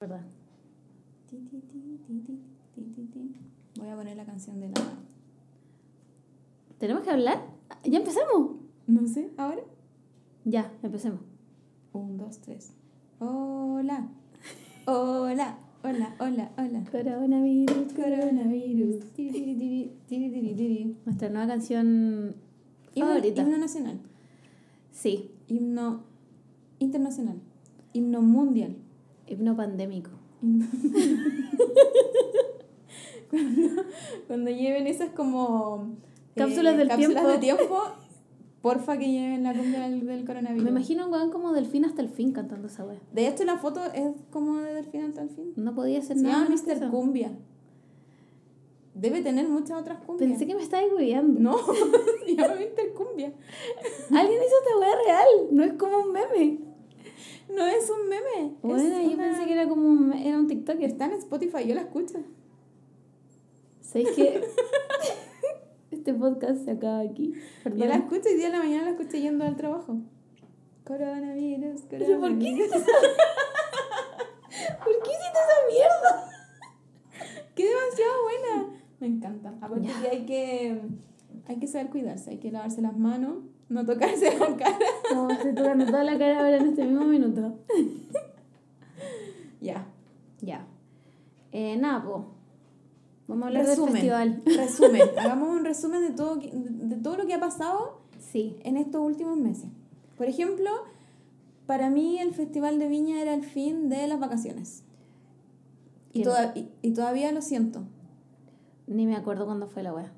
¿Verdad? Voy a poner la canción de la. ¿Tenemos que hablar? ¿Ya empezamos? No sé, ahora. Ya, empecemos. Un, dos, tres. Hola. Hola. Hola, hola, hola. Coronavirus, Coronavirus. Tiri, tiri, tiri, tiri, tiri, tiri. Nuestra nueva canción Himno, favorita. himno nacional. Sí, Himno internacional. Himno mundial. Himno pandémico. Cuando, cuando lleven esas como eh, Cápsulas del cápsulas tiempo. de tiempo, porfa que lleven la cumbia del, del coronavirus. Me imagino un weón como delfín hasta el fin cantando esa wea. De hecho, la foto es como de delfín hasta el fin. No podía ser Se nada llama menos que Mr. Cumbia. Debe tener muchas otras cumbias. Pensé que me estabas hueveando. No, se llama Mr. Cumbia. Alguien hizo esta wea real, no es como un meme. No es un meme. Bueno, es yo una- pensé que era como un, era un TikToker. Está en Spotify, yo la escucho. ¿Sabéis que este podcast se acaba aquí? Yo la Perdón. escucho y día de la mañana la escuché yendo al trabajo. Coronavirus, ¿Pero por qué coronavirus. hiciste esa... ¿Por qué hiciste esa mierda? ¡Qué demasiado buena! Me encanta. Aparte que hay que, hay que saber cuidarse, hay que lavarse las manos, no tocarse la cara. No, estoy tocando toda la cara ahora en este mismo minuto. Ya. Ya. Eh, nada, po. Vamos a hablar Resumen. del festival. Resumen. Hagamos un resumen de todo, de todo lo que ha pasado Sí. en estos últimos meses. Por ejemplo, para mí el Festival de Viña era el fin de las vacaciones. Y, Que- toda- y, y todavía lo siento. Ni me acuerdo cuándo fue la wea.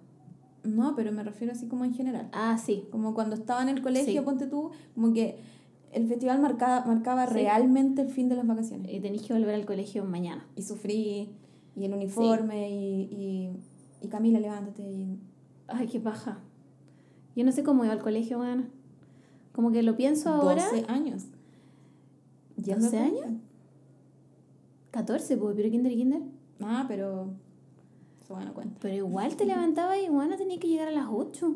No, pero me refiero así como en general. Ah, sí. Como cuando estaba en el colegio, Sí. ponte tú, como que el festival marcaba, marcaba Sí. realmente el fin de las vacaciones. Y tenéis que volver al colegio mañana. Y sufrí, y el uniforme, y, y, y Camila, levántate. Y... Ay, qué paja. Yo no sé cómo iba al colegio, weón. Como que lo pienso ahora. 12 años. Yendo 12 al años. colegio. 14, pues, pero kinder y kinder. Ah, pero bueno cuenta. Pero igual te levantabas y bueno, tenías que llegar a las 8.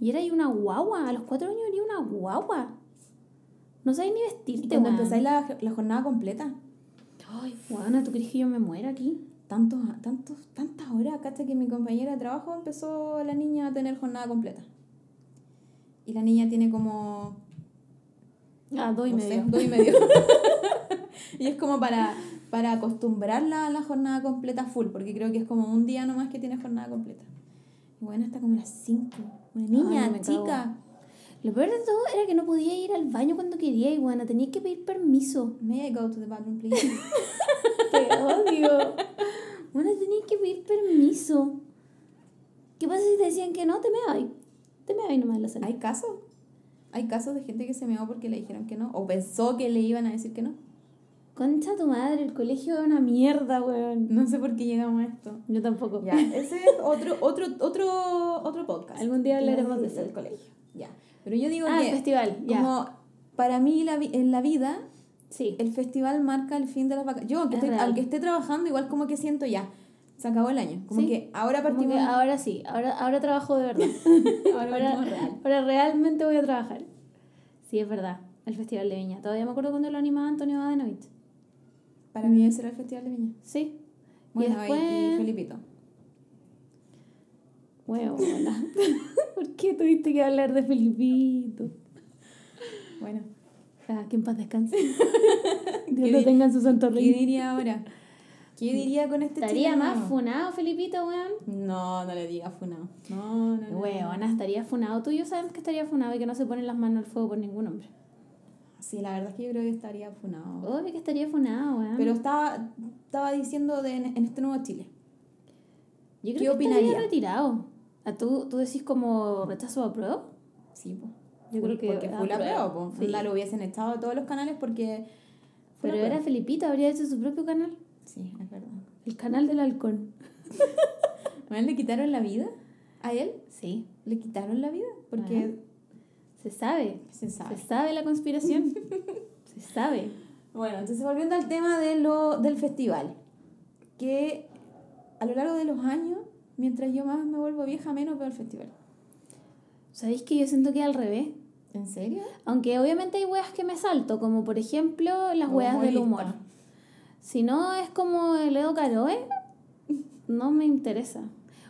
Y era ahí una guagua. A los 4 años era una guagua. No sabes ni Y vestirte, cuando weón. empezáis la, la jornada completa, Ay, weón, ¿tú crees que yo me muera aquí? tantos, tantos, tantas horas, hasta que mi compañera de trabajo empezó la niña a tener jornada completa. Y la niña tiene como Ah, dos y no medio. sé, dos y medio. y es como para, para acostumbrarla a la jornada completa full, porque creo que es como un día nomás que tiene jornada completa. Y bueno, está como las 5. Una niña, Ay, me cago. chica. Lo peor de todo era que no podía ir al baño cuando quería y bueno, tenía que pedir permiso. May I go to the bathroom, please? Te odio. Bueno, tenía que pedir permiso. ¿Qué pasa si te decían que no? Te me vas. Te me vas nomás la sala. ¿Hay casos? ¿Hay casos de gente que se meó porque le dijeron que no? ¿O pensó que le iban a decir que no? Concha tu madre, el colegio es una mierda, weón. No sé por qué llegamos a esto. Yo tampoco. Ya, ese es otro, otro, otro, otro podcast. Algún día hablaremos de eso. del colegio. Ya. Pero yo digo Ah, el que festival, ya. como para mí la en la vida Sí. el festival marca el fin de las vacaciones. Yo, aunque, Es estoy- real. aunque esté trabajando, igual como que siento ya, se acabó el año. Como Sí. que ahora partimos. que ahora sí, ahora, ahora trabajo de verdad. ahora ahora, partimos real. ahora realmente voy a trabajar. Sí, es verdad. El Festival de Viña. Todavía me acuerdo cuando lo animaba Antonio Badenovich. Para mí ese era el festival de Viña. Sí. Bueno, y después... y Felipito. Bueno. ¿Por qué tuviste que hablar de Felipito? Bueno, Ah, que en paz descanse. ¿Qué Dios lo tenga en su santo ¿qué diría ahora? ¿Qué diría con este ¿Estaría chileno? más funado Felipito, weón? No, no le digas funado. No, no, no. Weona, estaría funado. Tú y yo sabemos que estaría funado y que no se ponen las manos al fuego por ningún hombre. Sí, la verdad es que yo creo que estaría funado. Obvio que estaría funado, weón. Pero estaba, estaba diciendo de, en, en este nuevo Chile. yo ¿qué creo que opinaría? estaría retirado. ¿A tú, ¿Tú decís como rechazo a prueba? Sí, pues. Yo creo que Porque fue la prueba, pues. Sí. Lo hubiesen echado de todos los canales porque. Pero era prueba. Felipito, habría hecho su propio canal. Sí, es verdad. El canal del halcón. ¿A él le quitaron la vida? ¿A él? Sí, ¿Le quitaron la vida? Porque se sabe. se sabe. Se sabe la conspiración. se sabe. Bueno, entonces volviendo al tema de lo, del festival. Que a lo largo de los años, mientras yo más me vuelvo vieja, menos veo el festival. ¿Sabéis que yo siento que al revés? ¿En serio? Aunque obviamente hay weas que me salto, como por ejemplo las weas del humor. Si no es como el Edo Caroe, no me interesa.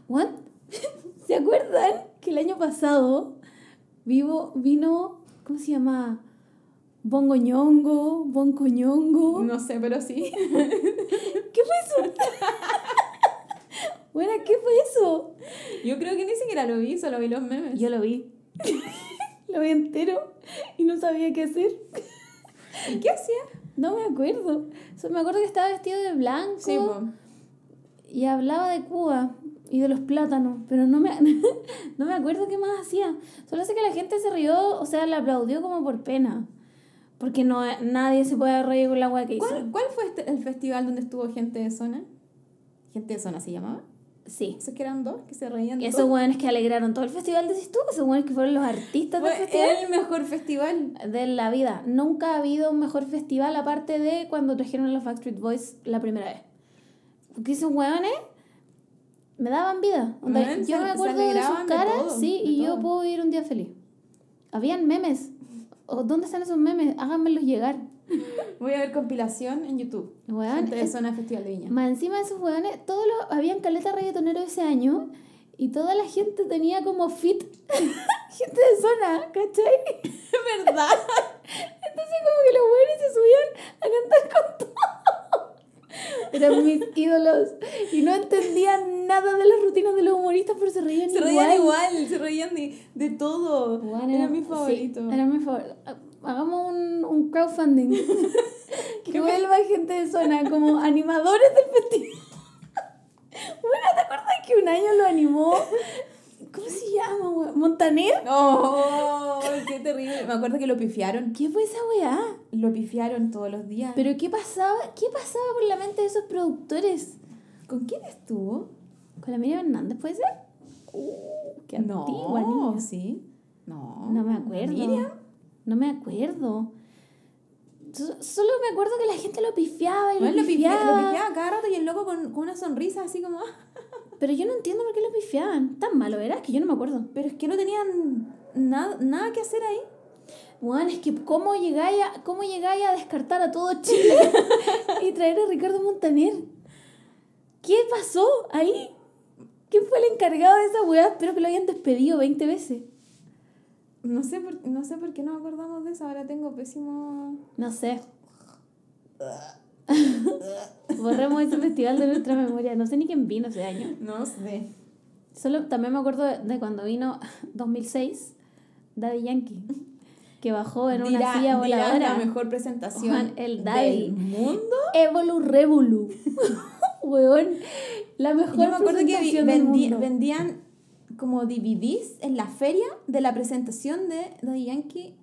¿What? ¿Se acuerdan que el año pasado vivo, vino, ¿cómo se llama? Bongoñongo, Boncoñongo. No sé, pero sí. ¿Qué fue eso? bueno, ¿qué fue eso? Yo creo que ni siquiera lo vi, solo vi los memes. Yo lo vi. lo vi entero y no sabía qué hacer. ¿Y qué hacía? No me acuerdo. Me acuerdo que estaba vestido de blanco Sí, po. Y hablaba de Cuba y de los plátanos, pero no me, no me acuerdo qué más hacía. Solo sé que la gente se rió, o sea, le aplaudió como por pena. Porque no, nadie se puede reír con la weá que hizo. ¿Cuál, cuál fue este- el festival donde estuvo gente de zona? ¿Gente de zona se llamaba? Sí. ¿Esos que eran dos? Que se reían de Esos todo? weones que alegraron todo el festival, decís tú, esos weones que fueron los artistas del Fue festival. el mejor festival. de la vida. Nunca ha habido un mejor festival aparte de cuando trajeron a los Backstreet Boys la primera vez. Porque esos hueones me daban vida. Onda, yo se- me acuerdo de sus de caras, todo, sí, y yo puedo vivir un día feliz. Habían memes. ¿O ¿Dónde están esos memes? Háganmelos llegar. Voy a ver compilación en YouTube. Weón, gente de es- zona Festival de Viña. Más encima de esos hueones, todos los, habían caleta reggaetonero ese año y toda la gente tenía como fit gente de zona, ¿cachai? ¿Verdad? Entonces como que los buenos se subían a cantar con todo. Eran mis ídolos. Y no entendían nada de las rutinas de los humoristas, pero se reían Se igual. reían igual, se reían de, de todo. Era mi sí, favorito. era mi favorito. Hagamos un, un crowdfunding. que vuelva gente de zona como animadores del festival. Bueno, ¿te acuerdas que un año lo animó? ¿Cómo se llama, weón? ¿Montaner? ¡Oh! ¡Qué terrible! Me acuerdo que lo pifiaron. ¿Qué fue esa weá? Lo pifiaron todos los días. ¿Pero qué pasaba? ¿Qué pasaba por la mente de esos productores? ¿Con quién estuvo? ¿Con la Miriam Hernández puede ser? Uh, qué antigua, no, niña. sí. No. No me acuerdo. Miriam. No me acuerdo. So- Solo me acuerdo que la gente lo pifiaba y lo, Bueno, lo, pifia- pifiaba. lo pifiaba cada rato y el loco con, con una sonrisa así como... Pero yo no entiendo por qué lo pifiaban. Tan malo era que yo no me acuerdo. Pero es que no tenían nada, nada que hacer ahí. Juan, es que cómo llegáis a, cómo llegáis a descartar a todo Chile y traer a Ricardo Montaner. ¿Qué pasó ahí? ¿Quién fue el encargado de esa weá? Espero que lo hayan despedido 20 veces. No sé, por, no sé por qué no acordamos de eso. Ahora tengo pésimo... No sé. Borremos ese festival de nuestra memoria. No sé ni quién vino ese año. No sé. Solo también me acuerdo de, cuando vino 2006 Daddy Yankee, que bajó en una Dirá- silla dirá voladora. la mejor presentación Juan, el Daddy. del mundo. Evolu Revolu. Weón, la mejor Yo me acuerdo que presentación del vendi- mundo. vendían como DVDs en la feria de la presentación de Daddy Yankee.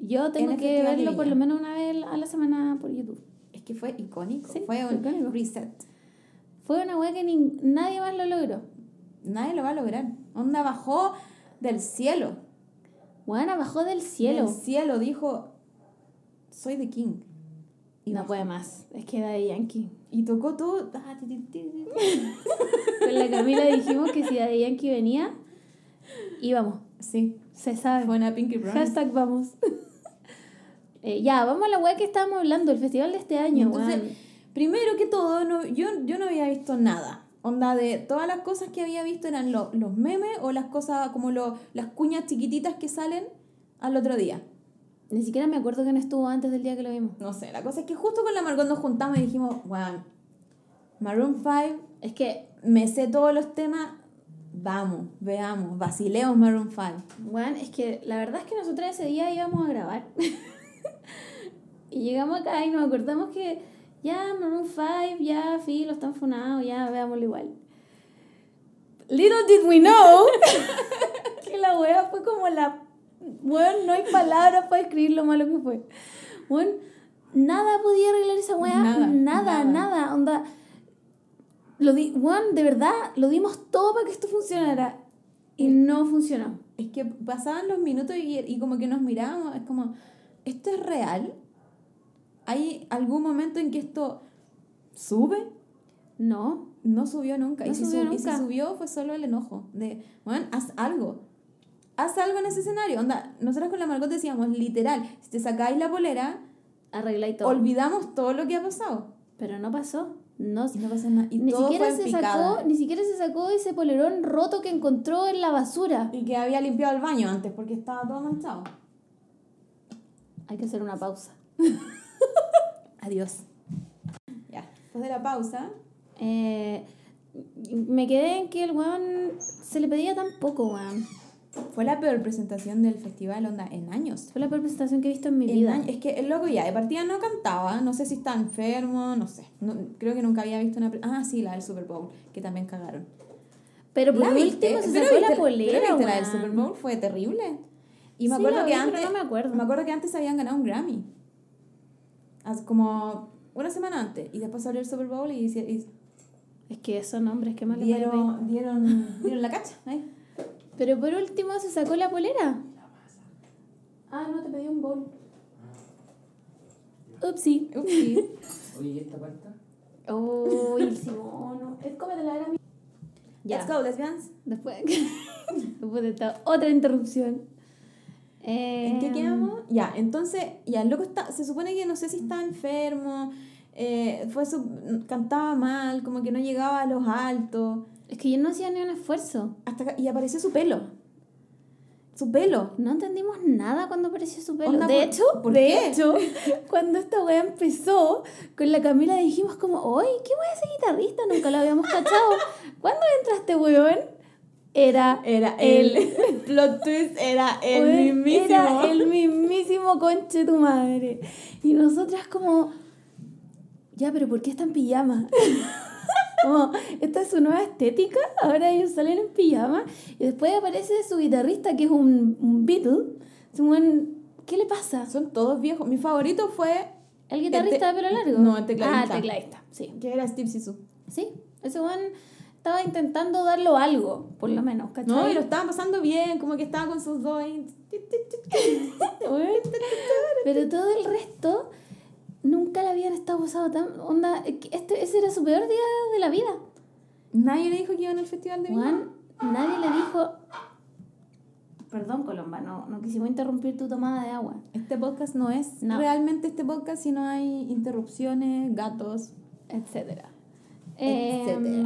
Yo en tengo que verlo por lo menos una vez a la semana por YouTube. Que fue icónico. Sí, fue un icónico. reset. Fue una weá que ni- nadie más lo logró. Nadie lo va a lograr. Onda bajó del cielo. Weón, bajó del cielo. Del cielo dijo, soy the king. Y, no bajó. puede más. Es que Daddy Yankee. y tocó todo. Con la Camila dijimos que si Daddy Yankee venía, íbamos. Sí, Se sabe. fue una Pinky Promise. Hashtag vamos. Eh, ya, vamos a la weá que estábamos hablando, el festival de este año, Entonces, primero que todo, no, yo, yo no había visto nada. Onda de todas las cosas que había visto eran lo- los memes o las cosas como lo, las cuñas chiquititas que salen al otro día. Ni siquiera me acuerdo quién estuvo antes del día que lo vimos. No sé, la cosa es que justo con la Margot nos juntamos y dijimos, wow, Maroon 5, Es que, me sé todos los temas, vamos, veamos, vacilemos Maroon 5. weón, es que la verdad es que nosotros ese día íbamos a grabar. y llegamos acá y nos acordamos que ya Maroon 5, ya Filo están funados, ya veámoslo igual. Little did we know que la wea fue como la. Weón, no hay palabras para describir lo malo que fue. Weón, nada podía arreglar esa wea. Nada, Nada, nada. nada. Onda. Lo di, weón, de verdad, lo dimos todo para que esto funcionara. Y no funcionó. Es que pasaban los minutos y, y como que nos mirábamos, es como, ¿esto es real? ¿Hay algún momento en que esto sube? No. No subió nunca. No y, si subió y si nunca. subió fue solo el enojo. De, bueno, haz algo. Haz algo en ese escenario. Onda, nosotros con la Margot decíamos, literal, si te sacáis la polera, Arregla y todo. olvidamos todo lo que ha pasado. Pero no pasó. No, Y no pasa nada. Y ni, todo siquiera fue se picada. sacó, ni siquiera se sacó ese polerón roto que encontró en la basura. Y que había limpiado el baño antes porque estaba todo manchado. Hay que hacer una pausa. Adiós. Ya, después de la pausa, Eh, me quedé en que el weón se le pedía tan poco, weón. fue la peor presentación del festival, onda, en años. Fue la peor presentación que he visto en mi En vida. años. Es que el loco ya, de partida no cantaba, no sé si está enfermo, no sé. No- creo que nunca había visto una... Ah, sí, la del Super Bowl, que también cagaron. Pero por último se sacó la polera, pero viste la del. Super Bowl fue terrible. Y me Sí, acuerdo la que vi, pero antes... no me acuerdo. Me acuerdo que antes habían ganado un Grammy. Hace como una semana antes. Y después salió el Super Bowl y, y Es que esos nombres, qué mal dieron, dieron, dieron la cacha. ahí. Pero por último se sacó la polera. Ah, no, te pedí un bowl. Upsi. Upsi. Oye, ¿y esta parte? Uy, el Simón. Es cómetela, era mi. Ya. Let's go, lesbians. Después, después de esta otra interrupción. ¿En qué Em, quedamos? Ya, entonces, ya, el loco está, se supone que no sé si está enfermo, eh, fue su- cantaba mal, como que no llegaba a los altos, Es que yo no hacía ni un esfuerzo. hasta y apareció su pelo. Su pelo. No entendimos nada cuando apareció su pelo. Onda, de ¿por- hecho, por de qué? hecho, cuando esta weá empezó, con la Camila dijimos como, ¡Oye, qué weá ese guitarrista! Nunca lo habíamos cachado. ¿Cuándo entra este weón? Era Era él. el plot twist era el mismísimo. Era el mismísimo conche tu madre. Y nosotras como, ya, pero ¿por qué está en pijama? como, esta es su nueva estética, ahora ellos salen en pijama y después aparece su guitarrista que es un, un Beatle. Es un buen- ¿Qué le pasa? Son todos viejos. Mi favorito fue ¿El guitarrista te- de pelo largo? no, el tecladista. Ah, el tecladista, sí. que era Steve Sisu. Sí, ese buen estaba intentando darlo algo, por lo menos, ¿cachai? No, y lo estaban pasando bien, como que estaba con sus dos. Pero todo el resto nunca le habían estado pasado tan. Onda, este, ese era su peor día de la vida. Nadie le dijo que iban al festival de. Juan, nadie le dijo. Perdón, Colomba, no, no quisimos interrumpir tu tomada de agua. Este podcast no es No. realmente este podcast si no hay interrupciones, gatos. Etcétera. Etcétera.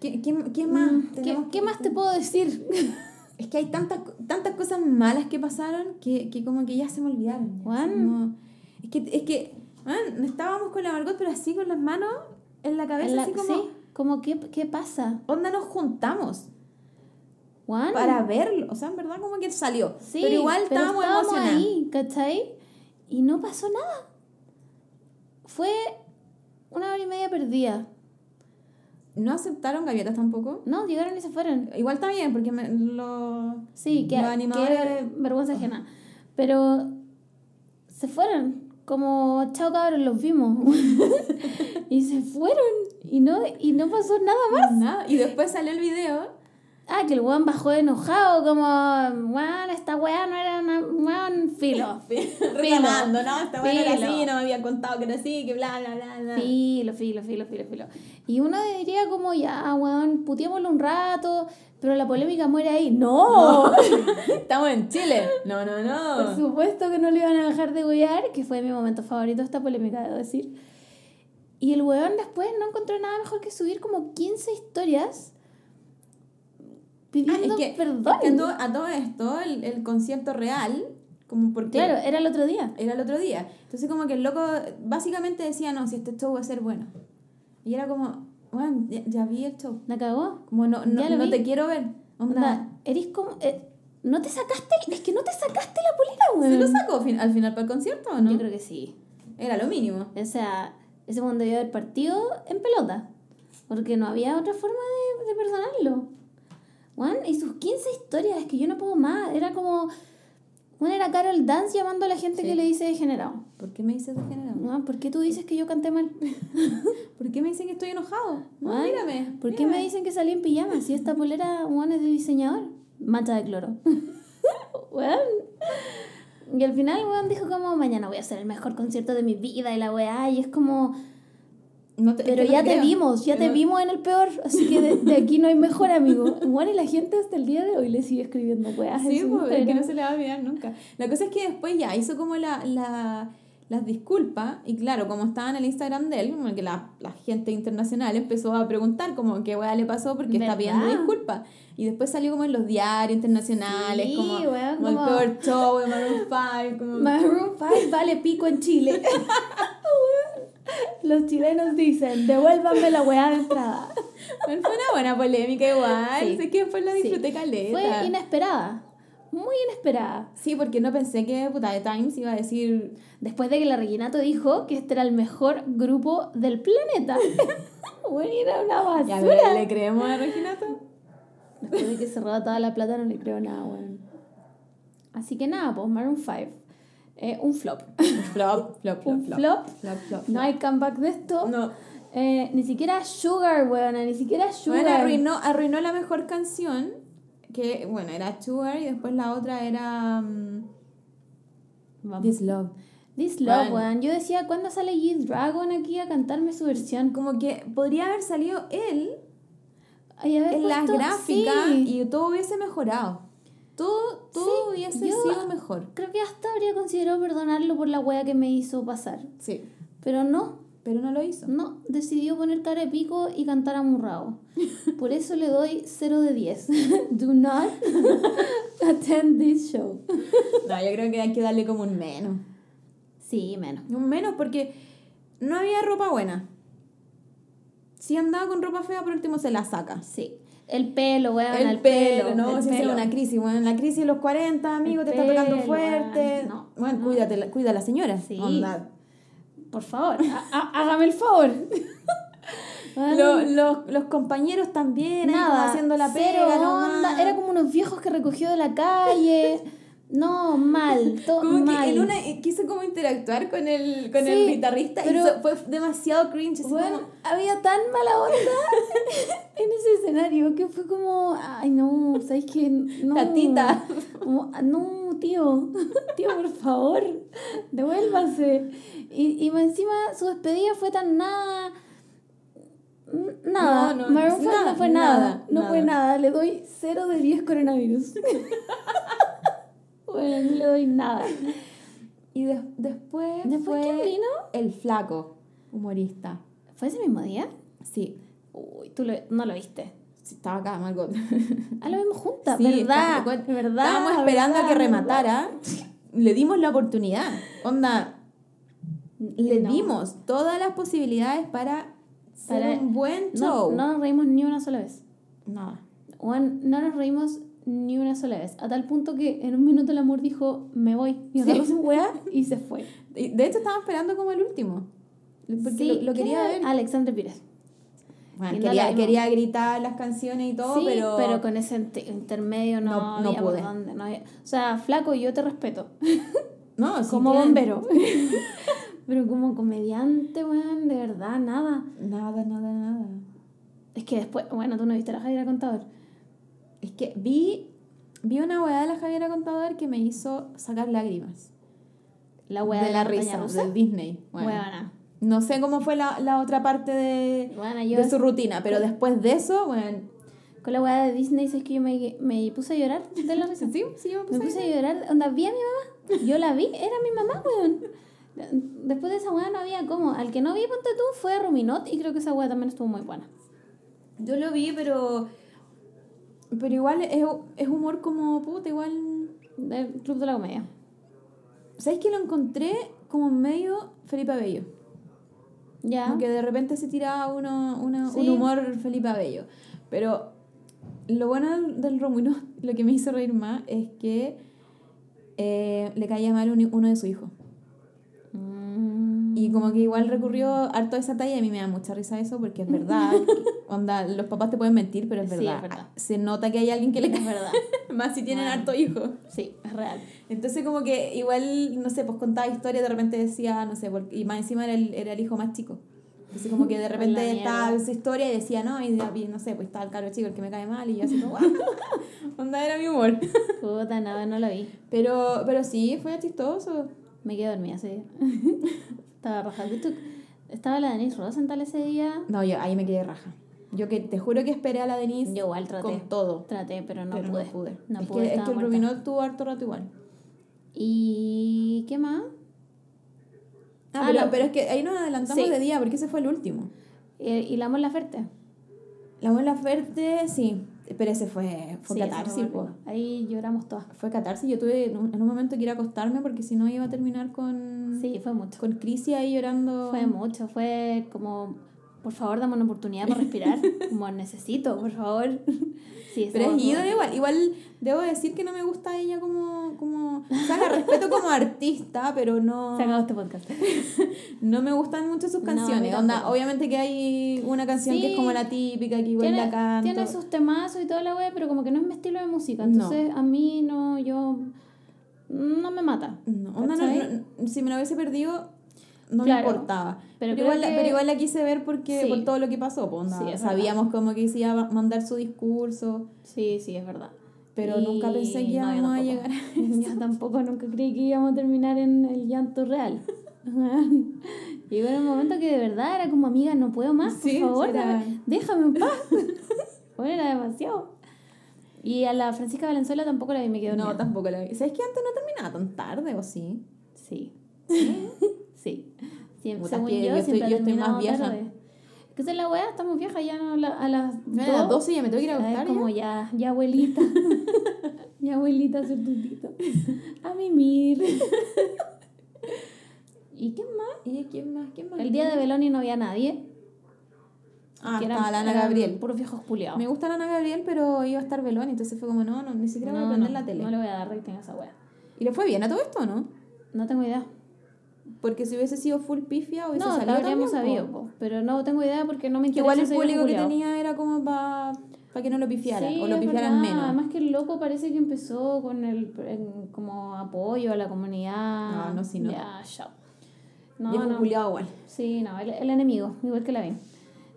¿Qué, qué, qué más? mm, ¿Qué, qué más te puedo decir? Es que hay tantas, tantas cosas malas que pasaron que, que como que ya se me olvidaron. Juan. Es que, es que man, estábamos con la Margot, pero así con las manos en la cabeza, En la- así como, sí, como, ¿qué, ¿qué pasa? onda nos juntamos Juan. para verlo. O sea, en verdad como que salió. Sí, pero igual estábamos, emocionados. ahí, ¿cachai? Y no pasó nada. Fue una hora y media perdida. No aceptaron gaviotas tampoco. No, llegaron y se fueron. Igual está bien, porque me, lo... Sí, que, Los animadores- que vergüenza ajena. Pero se fueron. Como, chao cabros, los vimos. y se fueron. Y no, y no pasó nada más. Nada. Y después salió el video. Ah, que el weón bajó enojado, como, weón, esta weá no era una, weón, filo. reclamando, no, esta buena era Filo. así, no me habían contado que era así, que bla, bla, bla, bla. Filo, filo, filo, filo, filo. Y uno diría como, ya, weón, puteémoslo un rato, pero la polémica muere ahí. ¡No! Estamos en Chile. No, no, Por no. supuesto que no le iban a dejar de huear, que fue mi momento favorito esta polémica, debo decir. Y el weón después no encontró nada mejor que subir como 15 historias Ah, pidiendo es que, perdón. es que a, todo, a todo esto, el, el concierto real, como porque Claro, era el otro día. era el otro día. Entonces como que el loco básicamente decía, no, si este show va a ser bueno. Y era como, bueno, ya, ya vi el show. ¿La cagó? Como no, no, no te quiero ver. Onda, Onda, eres como... eh, ¿No te sacaste? Es que no te sacaste la polera, weón. ¿Se lo sacó al final para el concierto o no? Yo creo que sí. Era lo mínimo. O sea, ese mundo debió haber partido en pelota. Porque no había otra forma de, de perdonarlo. Juan, y sus 15 historias, es que yo no puedo más. Era como. Una era Carol Dance llamando a la gente Sí. que le dice degenerado. ¿Por qué me dices degenerado? Juan, ¿por qué tú dices que yo canté mal? ¿Por qué me dicen que estoy enojado? No, mírame. ¿Por qué me dicen que salí en pijama si esta polera, Juan, es de diseñador? Mancha de cloro. Weón. Y al final, weón, dijo como, mañana voy a hacer el mejor concierto de mi vida y la weá. Y es como, No te- Pero ya te vimos, ya te vimos en el peor, así que de, de aquí no hay mejor amigo. Bueno, y la gente hasta el día de hoy le sigue escribiendo weas Sí, es que no se le va a olvidar nunca. La cosa es que después ya hizo como la, la, las disculpas y claro, como estaba en el Instagram de él, como que la, la gente internacional empezó a preguntar como qué weá le pasó porque está pidiendo ¿Verdad? disculpas. Y después salió como en los diarios internacionales, Sí, como, weón, como el como- peor show de Maroon 5, como... Maroon 5 vale pico en Chile. Los chilenos dicen, devuélvanme la weá de entrada. Bueno, fue una buena polémica igual, Sí. sé que después la Sí. disfruté caleta. Fue inesperada. Muy inesperada. Sí, porque no pensé que puta de Times iba a decir Después de que la Reginato dijo que este era el mejor grupo del planeta. bueno, era una ya basura. ¿le, le creemos a Reginato. Después de que se roba toda la plata no le creo nada, weón. Así que nada, pues Maroon 5. Eh, un flop. Flop, flop, flop, Un flop. flop. Flop, flop, No hay comeback de esto. No. Eh, ni siquiera Sugar, weón. Ni siquiera Sugar. Bueno, arruinó, arruinó la mejor canción, que bueno, era Sugar y después la otra era mm. This Love. This Love, weón. Yo decía, ¿cuándo sale G-Dragon aquí a cantarme su versión? Como que podría haber salido él Ay, en las puesto- gráficas sí. y todo hubiese mejorado. Todo, todo Sí, hubiese sido mejor. Creo que hasta habría considerado perdonarlo por la wea que me hizo pasar. Sí, Pero no, pero no lo hizo. no. Decidió poner cara de pico y cantar amurrado. Por eso le doy 0 de 10. Do not attend this show. No, yo creo que hay que darle como un menos. Sí, menos. Un menos porque no había ropa buena. Si andaba con ropa fea, por último se la saca. Sí. El pelo, weón. el, el, pelo, ¿no? Si es una crisis, bueno, la crisis de los 40, amigo, El te está pelo, fuerte. weón. No, bueno, no. cuídate, la- cuida a la señora. Sí. Onda. Por favor, hágame el favor. Weón, Lo- los, los compañeros también, Nada, haciendo la pega, nomás. onda. Era como unos viejos que recogió de la calle. No, mal, todo Como mal. que en una eh, quiso como interactuar con el, con Sí, el guitarrista pero- y so- fue demasiado cringe. Bueno, como, había tan mala onda en ese escenario que fue como, ay no, ¿sabes qué? No. Tatita. Como, "Ah, no, tío, tío, por favor, devuélvase. Y, y encima su despedida fue tan nada. Nada, No, no, Maroon no fue nada, nada, no fue nada. nada, le doy 0 de 10 coronavirus. Bueno, no le doy nada. y de- después, ¿Después fue quién vino? el flaco humorista. ¿Fue ese mismo día? Sí, Uy, tú lo- no lo viste. sí, estaba acá, Margot. Ah, lo vimos juntas, Sí, ¿verdad? está- ¿verdad? Estábamos esperando a que ¿verdad? rematara. Le dimos la oportunidad. Onda, le No. dimos todas las posibilidades para ser Para- un buen No, show. no nos reímos ni una sola vez. Nada. Juan, no nos reímos ni una sola vez. A tal punto que en un minuto el amor dijo, me voy. Y agarró su weá y se fue. De hecho, estaba esperando como el último. Porque Sí, lo, lo ¿quién quería ver. Alexandre Pires. Bueno, quería, gritar las canciones y todo, sí, pero... con ese intermedio no, No- no había por pude. dónde, no había- O sea, flaco, yo te respeto. No, sí como tienen- bombero. Pero como comediante, weón, de verdad, nada. Nada, nada, nada. Es que después, bueno, tú no viste la Javiera Contador. Es que vi, vi una weá de la Javiera Contador que me hizo sacar lágrimas. La weá de la montaña risa, rusa. de Disney. Bueno, no sé cómo fue la, la otra parte de, Bueno, yo de su rutina, pero después de eso, bueno... con la weá de Disney, es que yo me, me puse a llorar de la risa. Sí, sí, yo Me puse a llorar, onda, vi a mi mamá. Yo la vi, era mi mamá, weón. Después de esa weá no había cómo. Al que no vi, ponte tú, fue Ruminot y creo que esa weá también estuvo muy buena. Yo lo vi, pero... Pero igual es, es humor como puta, igual... Del Club de la Comedia. ¿Sabes que lo encontré como medio Felipe Abello? Ya. Como que de repente se tiraba uno, Sí. un humor Felipe Abello. Pero lo bueno del, del Romulo, lo que me hizo reír más, es que eh, le caía mal un- uno de sus hijos. Y como que igual recurrió harto a esa talla y a mí me da mucha risa eso porque es verdad. Onda, los papás te pueden mentir, pero es Sí, verdad. es verdad. Se nota que hay alguien que le Es cae verdad. más si tienen Bueno. harto hijos. Sí, es real. Entonces como que igual, no sé, pues contaba historias, de repente decía, no sé, porque, y más encima era el, era el hijo más chico. Entonces como que de repente estaba esa historia y decía, no, y, y no sé, pues estaba el caro chico el que me cae mal y yo así como, "Guau". onda era mi humor. Puta, no, no lo vi. Pero, pero sí, fue chistoso. Me quedé dormida ese día. Estaba. ¿Viste? Estaba la Denise Rosenthal ese día. No, yo ahí me quedé raja. Yo que te juro que esperé a la Denise Yo igual traté. con todo. Traté, pero no pero pude. no pude. No es, pude, que, es que el. Rubinot tuvo harto rato igual. ¿Y qué más? Ah, Ah, pero, la- pero es que ahí nos adelantamos Sí. de día porque ese fue el último. Eh, y la Mon Laferte. La Mon Laferte, sí. Pero ese fue, fue Sí, catarsis, fue. Ahí lloramos todas. Fue catarsis. Yo tuve en un, en un momento que ir a acostarme porque si no iba a terminar con, Sí, fue mucho. con Crisi ahí llorando. Fue mucho, fue como, por favor, dame una oportunidad para respirar. como necesito, por favor. Sí, Pero es ídola igual. Igual debo decir que no me gusta ella como... como o sea, la respeto como artista, pero no... Se acabó este podcast. No me gustan mucho sus No, canciones. Onda, tampoco. obviamente que hay una canción que Sí. es como la típica, que igual la canto. tiene sus temazos y toda la wea, pero como que no es mi estilo de música. Entonces, a mí no, yo. No me mata. No, onda, no- no- si me lo hubiese perdido, no Claro. me importaba. Pero Pero, igual, la- que- pero igual la quise ver porque Sí. por todo lo que pasó. pues, onda, Sí, sabíamos como que se iba a mandar su discurso, Sí, sí, es verdad. Pero Y- nunca pensé que no, íbamos a tampoco. llegar a Yo tampoco nunca creí que íbamos a terminar en el llanto real. Llegó un momento que de verdad era como, amiga, no puedo más, Sí, por favor, era- déjame en paz. bueno, era demasiado. Y a la Francisca Valenzuela tampoco la vi, me quedó No, dormida. tampoco la vi. ¿Sabes que antes no terminaba tan tarde o sí? Sí. sí. Puta, según yo, yo estoy- yo estoy más vieja. Tarde. Es la weá, estamos viejas ya no, la- a las a las 12 ya me tengo que ir a Es acostar como ya, ya abuelita. ya abuelita, hacer tutito. A mimir. ¿Y qué más? ¿Y quién más? ¿Quién más? El día de Beloni no había nadie. Ah, estaba la Ana eran Gabriel. Puros viejos culiados. Me gusta la Ana Gabriel, pero iba a estar Belón, entonces fue como, no, no, ni siquiera voy a prender la tele. no le voy a dar rating a esa wea. ¿Y le fue bien a todo esto o no? No tengo idea. Porque si hubiese sido full pifia, hubiese No, salido lo habríamos sabido, po. pero no tengo idea porque no me interesa igual el público que tenía era como para que no lo pifiara, Sí, o lo pifiaran menos. Además que el loco parece que empezó con el como apoyo a la comunidad. No, no, sí, no. Ya, chao. No, Viejo no. culiao igual. Sí, no, el, el enemigo, igual que la vi.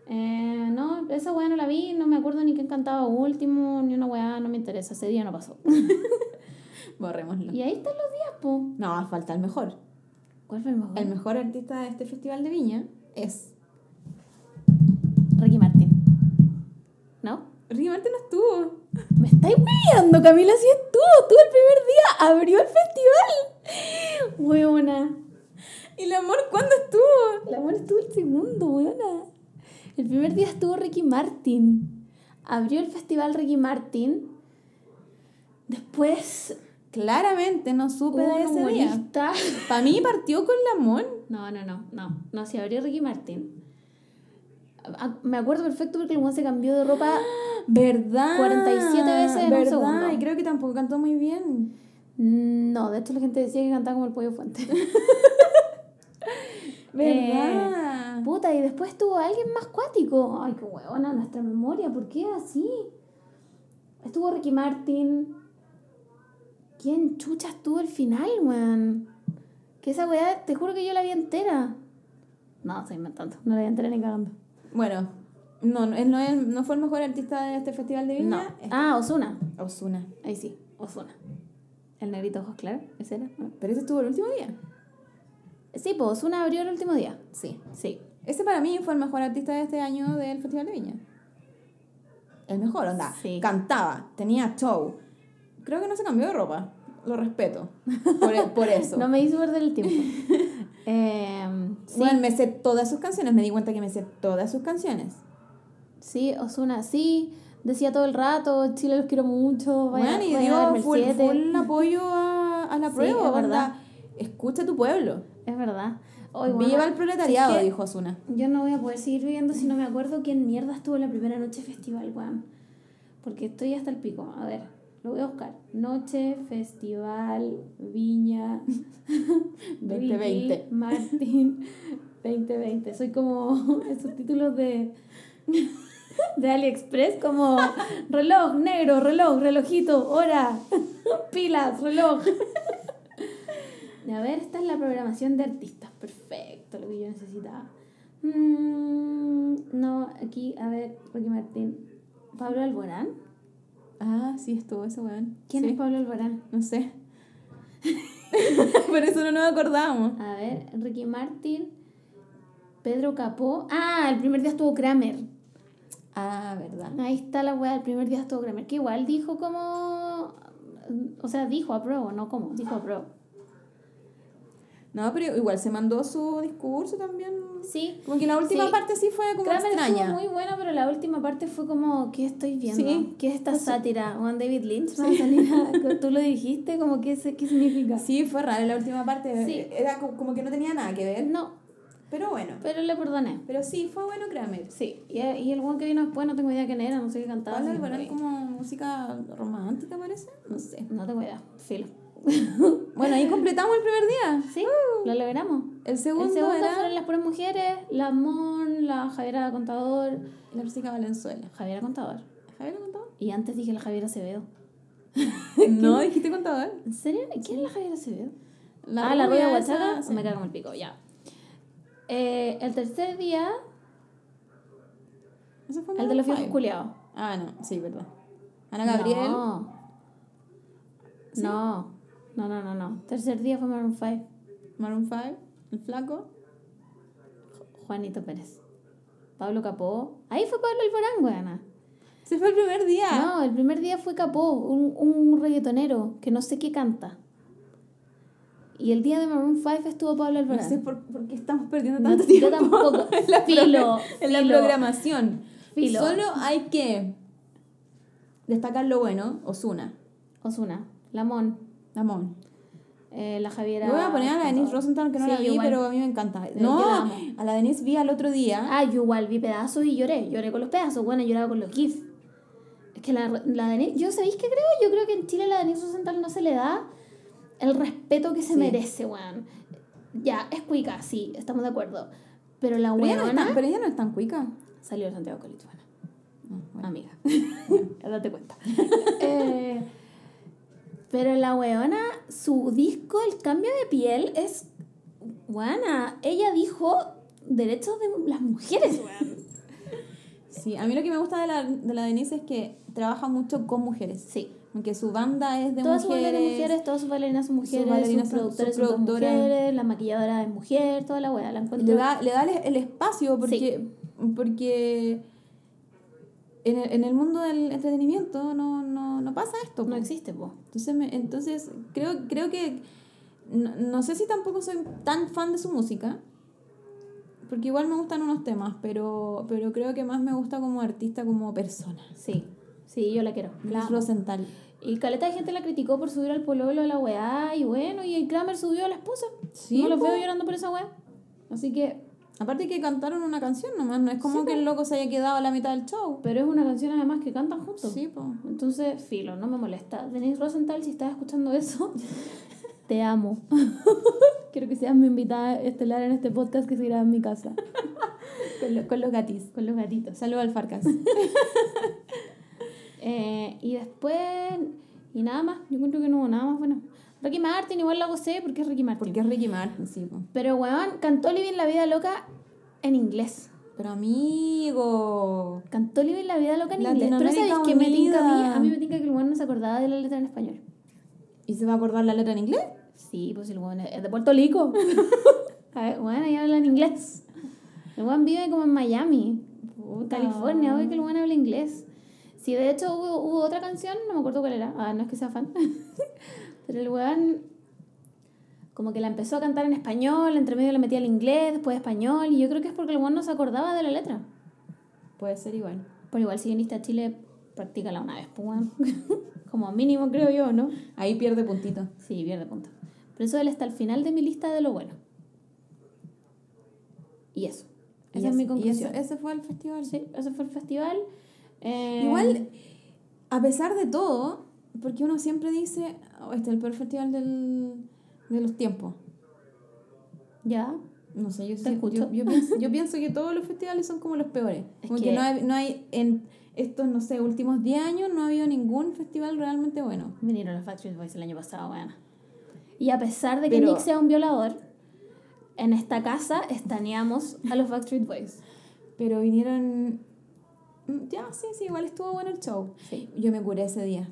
Eh, no, esa weá no la vi, no me acuerdo ni quién cantaba último, ni una weá, no me interesa, ese día no pasó. Borrémoslo. y ahí están los días, po. No, falta el mejor. ¿Cuál fue el mejor? El mejor artista de este festival de Viña es... Ricky Martin. ¿No? Ricky Martin no estuvo. Me estáis hueveando, Camila, sí estuvo, estuvo el primer día, abrió el festival. Weona. ¿Y el amor cuándo estuvo? El amor estuvo el segundo, weona. El primer día estuvo Ricky Martin. Abrió el festival Ricky Martin. Después Claramente no supe de un ese día. humorista. Para mí partió con Lamón. No, no, no, no. No, si abrió Ricky Martin. Ah, Me acuerdo perfecto porque el se cambió de ropa. ¿Verdad? 47 veces en un ¿Verdad? segundo. Y creo que tampoco cantó muy bien. No, de hecho la gente decía que cantaba como el pollo fuente. ¿Verdad? Puta, y después tuvo alguien más cuático. Ay, qué huevona nuestra memoria, ¿por qué así? Estuvo Ricky Martin. ¿Quién chucha estuvo al final, weón? Que esa weá, te juro que yo la vi entera. No, estoy inventando, no la vi entera ni cagando. Bueno, no, no, él no, no fue el mejor artista de este festival de No. Viña. Es Ah, Osuna. Ozuna. Ahí sí, Osuna. El negrito ojos claros, ese era. ¿no? Pero ese estuvo el último día. Sí, pues Osuna abrió el último día. Sí. Sí. Ese para mí fue el mejor artista de este año del Festival de Viña. El mejor, onda. Sí. Cantaba, tenía show. Creo que no se cambió de ropa. Lo respeto. Por, e- por eso. No me hizo perder el tiempo. eh, sí. Bueno, me sé todas sus canciones. Me di cuenta que me sé todas sus canciones. Sí, Osuna, sí. Decía todo el rato, Chile los quiero mucho. Vaya, Bueno, y vayan a verme dio full, 7. full apoyo a, a la Sí, prueba. es onda. verdad. Escucha tu pueblo. Es verdad. Hoy, bueno, Viva el proletariado, es que dijo Osuna. Yo no voy a poder seguir viviendo si no me acuerdo quién mierda estuvo la primera noche festival, weón. Porque estoy hasta el pico. A ver, lo voy a buscar. Noche, festival, viña. 2020. Ricky Martín 2020. Soy como esos títulos de, de AliExpress, como reloj negro, reloj, relojito, hora, pilas, reloj. A ver, esta es la programación de artistas. Perfecto, lo que yo necesitaba. Mm, no, aquí, a ver, Ricky Martín. ¿Pablo Alborán? Ah, sí, estuvo ese weón. ¿Quién Sí, es Pablo Alborán? No sé. Por eso no nos acordamos. A ver, Ricky Martin, Pedro Capó. Ah, el primer día estuvo Kramer. Ah, ¿verdad? Ahí está la weá, el primer día estuvo Kramer. Que igual dijo como. O sea, dijo a prueba, no como, dijo a prueba. No, pero igual se mandó su discurso también. Sí. Como que la última Sí. parte sí fue como Kramer extraña. estuvo muy bueno, pero la última parte fue como, ¿qué estoy viendo? Sí. ¿Qué es esta Pues- sátira? Juan David Lynch a- Tú lo dijiste, como, ¿qué, se- qué significa? Sí, fue raro la última parte. Sí. Era co- como que no tenía nada que ver. No, Pero bueno. pero le perdoné. Pero sí, fue bueno Kramer. Sí, y, y el one que vino después no tengo idea quién era, no sé qué cantaba. Pablo así que Alborán no, como música romántica, parece. No sé. no tengo idea, filo. Bueno, ahí completamos el primer día. Sí, lo logramos. El segundo, el segundo era fueron las puras mujeres, la Mon, la Javiera Contador, la música Valenzuela. Javiera Contador. ¿Javier lo contó? Y antes dije la Javiera Acevedo. No, dijiste contador. ¿En serio? ¿Quién es la Javiera Acevedo? La ah, la esa, guachaca, sí. me cago en el pico, ya. Eh, el tercer día, Ese fue el de los viejos culiados. Ah, no, sí, verdad. Ana Gabriel. No. no. No, no, no, no. Tercer día fue Maroon 5. Maroon 5. El flaco. Juanito Pérez. Pablo Capó. Ahí fue Pablo Alborán, weona. Ese fue el primer día. No, el primer día fue Capó, un, un reggaetonero que no sé qué canta. Y el día de Maroon 5 estuvo Pablo No Alborán. sé por, por qué estamos perdiendo No, tanto yo tiempo tampoco. en la, Filo, en la programación. Filo. Solo hay que destacar lo bueno. Osuna. Osuna, Lamón, Amón. eh, la Javiera. Yo voy a poner a la Denise Rosenthal, que no Sí, la vi, igual. pero a mí me encanta. No, a la Denise vi al otro día. Ah, yo igual vi pedazos y lloré. Lloré con los pedazos. Bueno, lloraba con los GIF. Es que la, la Denise. ¿Yo sabéis qué creo? Yo creo que en Chile a la Denise Rosenthal no se le da el respeto que se Sí. merece, weón. Ya, es cuica, sí, estamos de acuerdo. Pero la pero, ella no weona pero ella no es tan cuica. salió de Santiago Colituana. No, bueno. Amiga. Date cuenta. Eh, pero la weona, su disco, el cambio de piel es. Weona, ella dijo derechos de las mujeres. Sí, a mí lo que me gusta de la, de la Denise es que trabaja mucho con mujeres. Sí. Aunque su banda es de Todas sus mujeres. mujeres, todas sus bailarinas son mujeres, sus, bailarinas son- productores sus son mujeres, la maquilladora es mujer, toda la weá, la encuentro. le da, le da el, el espacio porque, porque en, el, en el mundo del entretenimiento no, no, no pasa esto. no po. existe, po. Entonces, me- entonces creo, creo que no, no sé si tampoco soy tan fan de su música, porque igual me gustan unos temas, pero, pero creo que más me gusta como artista, como persona. Sí, sí, yo la quiero. La. Rosenthal. Y caleta de gente la criticó por subir al pololo a la weá, y bueno, y el Kramer subió a la esposa. Sí, no los veo llorando por esa weá. Así que, Aparte que cantaron una canción nomás, no es como Sí, que el loco se haya quedado a la mitad del show. pero es una canción además que cantan juntos. Sí, po. Entonces, filo, no me molesta. Denise Rosenthal, si estás escuchando eso, te amo. Quiero que seas mi invitada estelar en este podcast que se graba en mi casa. Con, lo- con los gatis. Con los gatitos. Saludos al Farcas. Eh, y después, y nada más, yo encuentro que no hubo nada más bueno. Ricky Martin, igual la gocé porque es Ricky Martin. Porque es Ricky Martin, sí, po. Pero, weón, cantó Living la Vida Loca en inglés. Pero amigo. Cantó Living la Vida Loca en inglés. Pero ¿sabes qué me tinca a mí? A mí me tinca que el weón no se acordaba de la letra en español. ¿Y se va a acordar la letra en inglés? Sí, pues el weón es de Puerto Rico. A ver, bueno, ahí habla en inglés. El weón vive como en Miami, California, obvio que el weón habla inglés. Sí, de hecho hubo, hubo otra canción, no me acuerdo cuál era, ah, no es que sea fan, pero el weón como que la empezó a cantar en español, entre medio le metía el inglés, después español, y yo creo que es porque el weón no se acordaba de la letra. Puede ser igual. Pero igual si viniste a Chile, practícala una vez, pues como mínimo creo yo, ¿no? Ahí pierde puntito. Sí, pierde punto. Pero eso él está al final de mi lista de lo bueno. Y eso. Y Esa es ese- mi y conclusión. ese, ese fue el festival. Sí, ese fue el festival. Eh, Igual, a pesar de todo, porque uno siempre dice, "Oh, este es el peor festival del, de los tiempos. Ya. No sé, yo, sí- escucho. yo, yo pienso, yo pienso que todos los festivales son como los peores. Es Como que- que no hay, no hay, en estos, no sé, últimos 10 años no ha habido ningún festival realmente bueno. Vinieron los Backstreet Boys el año pasado, bueno. Y a pesar de que Pero- Nick sea un violador, en esta casa estaneamos a los Backstreet Boys. Pero vinieron... mm, Ya, sí, sí, igual estuvo bueno el show. Sí. Yo me curé ese día.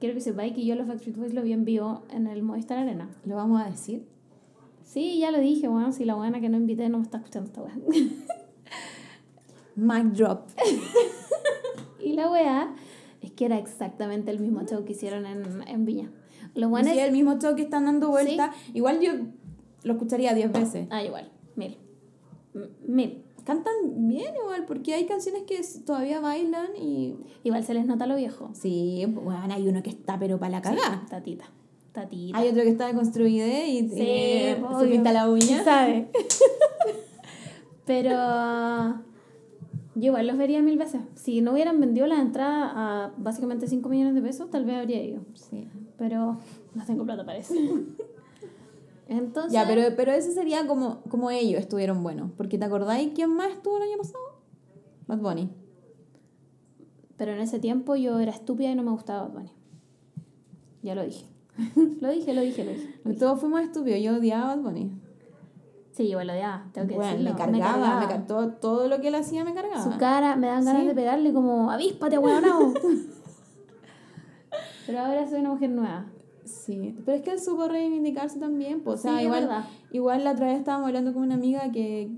Quiero que sepáis que yo los Backstreet Boys lo vi en vivo en el Movistar Arena. ¿Lo vamos a decir? Sí, ya lo dije, bueno, si la buena que no invité no me está escuchando esta weá. Mic drop. Y la weá es que era exactamente el mismo show que hicieron en, en Viña. Los Sí, buenos el mismo show que están dando vuelta. Igual yo lo escucharía 10 veces. Ah, igual, mil. M- Mil. Cantan bien igual, porque hay canciones que todavía bailan y... Igual se les nota lo viejo. Sí, bueno, hay uno que está pero para la cagada. Tatita. Tatita. Hay otro que está deconstruido y Sí, eh, se obvio. pinta la uña. ¿Sabe? Pero yo igual los vería mil veces. Si no hubieran vendido la entrada a básicamente 5 millones de pesos, tal vez habría ido. Sí. Pero no tengo plata para eso. Entonces, Ya, pero, pero ese sería como, como ellos estuvieron buenos. Porque ¿te acordáis quién más estuvo el año pasado? Bad Bunny. pero en ese tiempo yo era estúpida y no me gustaba Bad Bunny. Ya lo dije. lo dije, lo dije, lo dije. Todos fuimos estúpidos. Yo odiaba a Bad Bunny. Sí, igual lo odiaba, tengo que Bueno, decirlo. me cargaba. Me cargaba. car- todo, todo lo que él hacía me cargaba. Su cara, me dan ganas Sí. de pegarle como, avíspate, huevonao. Pero ahora soy una mujer nueva. Sí, pero es que él supo reivindicarse también. Pues, o sea, Sí, igual, igual la otra vez estábamos hablando con una amiga que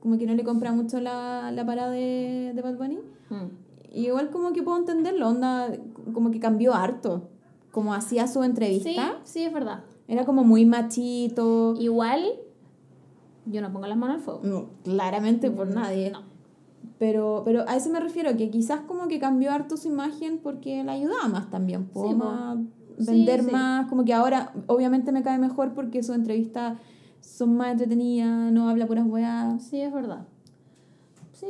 como que no le compra mucho la, la parada de, de Bad Bunny. Mm. Y igual como que puedo entenderlo, onda, como que cambió harto. Como hacía su Sí, entrevista. sí, es verdad. Era como muy machito. Igual, yo no pongo las manos al fuego. No, claramente por nadie. No. Pero, pero a eso me refiero, que quizás como que cambió harto su imagen porque la ayudaba más también, po, Sí, po. más Sí, vender sí. más, como que ahora obviamente me cae mejor porque sus entrevistas son más entretenidas, no habla puras weas. Sí, es verdad. Sí.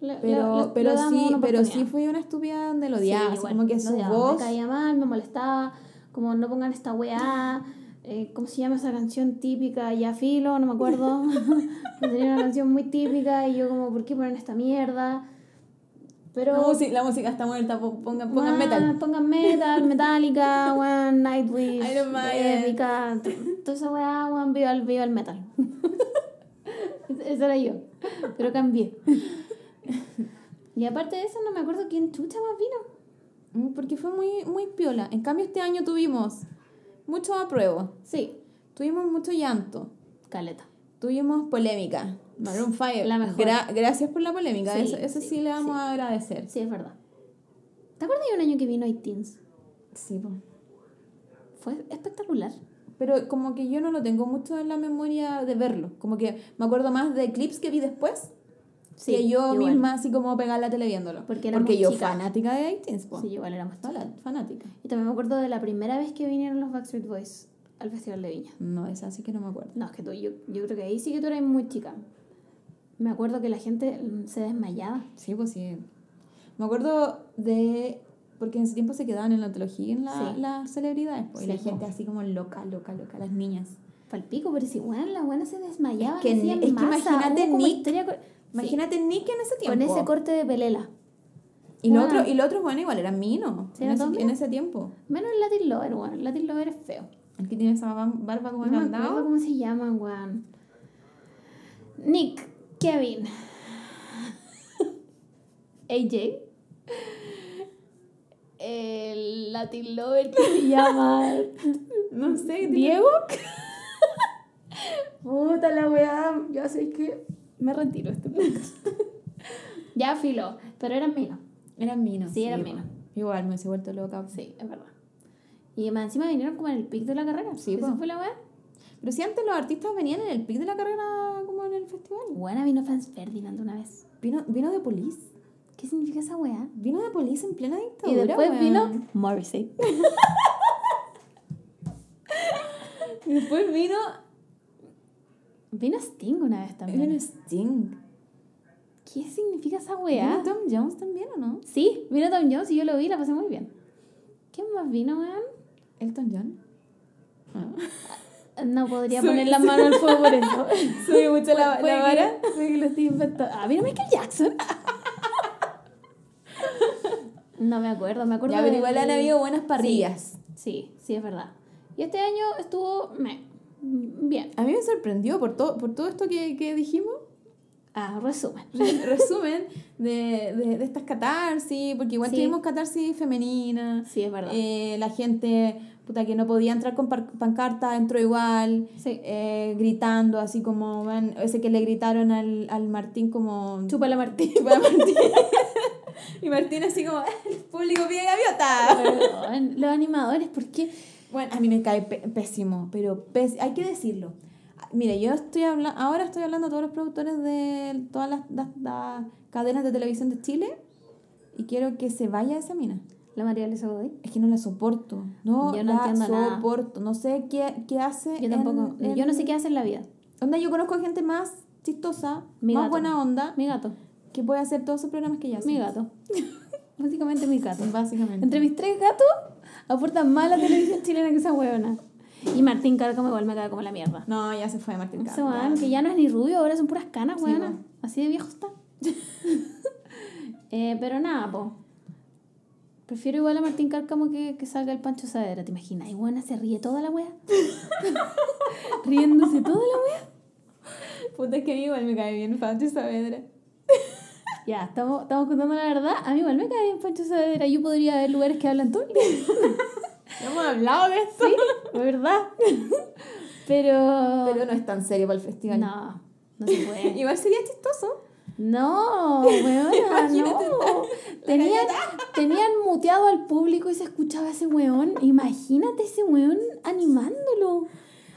le- Pero, le- le- pero sí, pero sí fue una estúpida donde lo odiaba, como que su odiaba. voz... Me caía mal, me molestaba. Como no pongan esta weá. Eh, ¿Cómo se llama esa canción típica? Ya filo, no me acuerdo. Tenía una canción muy típica y yo como, ¿por qué ponen esta mierda? Pero... la, música, la música está muerta, po- pongan, pongan metal. Pongan metal, Metallica, weón, Nightwish, Iron. Epica, toda esa weá, weón, viva el, viva el metal. Esa era yo, pero cambié. Y aparte de eso, no me acuerdo quién chucha más vino. Mm, Porque fue muy, muy piola. En cambio este año tuvimos mucho apruebo, Sí, tuvimos mucho llanto, caleta. Tuvimos polémica. Maroon 5. La mejor. Gra- gracias por la polémica, Sí, eso, eso sí, sí, le vamos sí. a agradecer. Sí, es verdad. ¿Te acuerdas de un año que vino iTeens? Sí, po. Fue espectacular. Pero como que yo no lo tengo mucho en la memoria de verlo. Como que me acuerdo más de clips que vi después Sí, que yo igual. misma así como pegar la tele viéndolo. Porque éramos yo chicas. fanática de iTunes, po. Sí, igual éramos fanática. Y también me acuerdo de la primera vez que vinieron los Backstreet Boys al Festival de Viña. No, esa sí que no me acuerdo. No, es que tú, yo, yo creo que ahí sí que tú eras muy chica. Me acuerdo que la gente mm, se desmayaba. Sí, pues sí. Me acuerdo de... Porque en ese tiempo se quedaban en la antología en la, Sí. las celebridades. pues, y Sí, la po. gente así como loca, loca, loca, las niñas. Palpico, pero si, bueno, la buena se desmayaba. Es que es que imagínate Nick- historia Imagínate Nick en ese Sí, tiempo. con ese corte de pelela. y, lo Bueno. otro, y lo otro, bueno, igual era Mino. Sí, en, ese, en ese tiempo. Menos el Latin Lover, weón. El Latin Lover es feo. El que tiene esa ba- barba como No me acuerdo cómo se llama, weón. Nick, Kevin, AJ. El Latin Lover que se llama No sé. Diego. Puta la weá, ya sé que me retiro este podcast. ya filo, pero eran míos. Eran Mino. Sí, eran. Mino. Igual me hubiese vuelto loca. Sí, es verdad. Y más encima vinieron como en el pic de la carrera. Sí, ¿Eso po. fue la weá? Pero si antes los artistas venían en el pic de la carrera como en el festival. Buena vino Franz Ferdinand una vez. Vino, vino de Police. ¿Qué significa esa weá? Vino de Police en plena Y dictadura. después weón. vino Morrissey. Y después vino. Vino Sting una vez también. Vino Sting. ¿Qué significa esa ¿Vino weá? Tom Jones también o no? Sí, vino Tom Jones y yo lo vi, la pasé muy bien. ¿Quién más vino, weón? Elton John. Ah. No podría poner la mano al fuego por eso. Subí mucho la, la vara. que lo estoy inventando. Ah, vino Michael Jackson. No me acuerdo, me acuerdo Ya, pero igual han habido buenas parrillas. Sí, sí, es verdad. Y este año estuvo me, bien. A mí me sorprendió por todo, por todo esto que, que dijimos. Ah, resumen. Re- Resumen de, de, de estas catarsis, porque igual Sí. tuvimos catarsis femenina. Sí, es verdad. Eh, la gente puta, que no podía entrar con pancarta entró igual, Sí. eh, gritando, así como ese que le gritaron al, al Martín como... Chupa la Martín. Chupa Martín. y Martín así como, el público pide gaviota. Los animadores, ¿por qué? Bueno, a mí me cae pésimo, pero pés- hay que decirlo. mire, yo estoy hablando, ahora estoy hablando a todos los productores de todas las, las- las cadenas de televisión de Chile y quiero que se vaya esa mina. La María Luisa Godoy. Es que no la soporto. No, Yo no la entiendo nada. soporto. No sé qué, qué hace. Yo tampoco. en- Yo no sé qué hace en la vida. Onda, yo conozco gente más chistosa, Mi más gato. buena onda, Mi gato. que puede hacer todos esos programas que ella hace. Mi gato. Básicamente mi gato. Básicamente. Entre mis tres gatos, aportan más la televisión chilena que esa huevona. Y Martín Cárcamo igual me cae como la mierda. No, ya se fue Martín Cárcamo. weón, que ya no es ni rubio, ahora son puras canas, Sí, po. Así de viejo está. Eh, pero nada, po. Prefiero igual a Martín Cárcamo que, que salga el Pancho Saavedra. ¿Te imaginas? Y buena se ríe toda la wea. Riéndose toda la wea. Puta, es que a mí igual me cae bien Pancho Saavedra. Ya, estamos, estamos contando la verdad. A mí igual me cae bien Pancho Saavedra. Yo podría haber lugares que hablan todo el día. Hemos hablado de. Sí, de verdad. Pero... Pero no es tan serio para el festival. No, no se puede. Igual sería chistoso. No, weona, no. Tenían, tenían muteado al público y se escuchaba ese weón. Imagínate ese weón animándolo.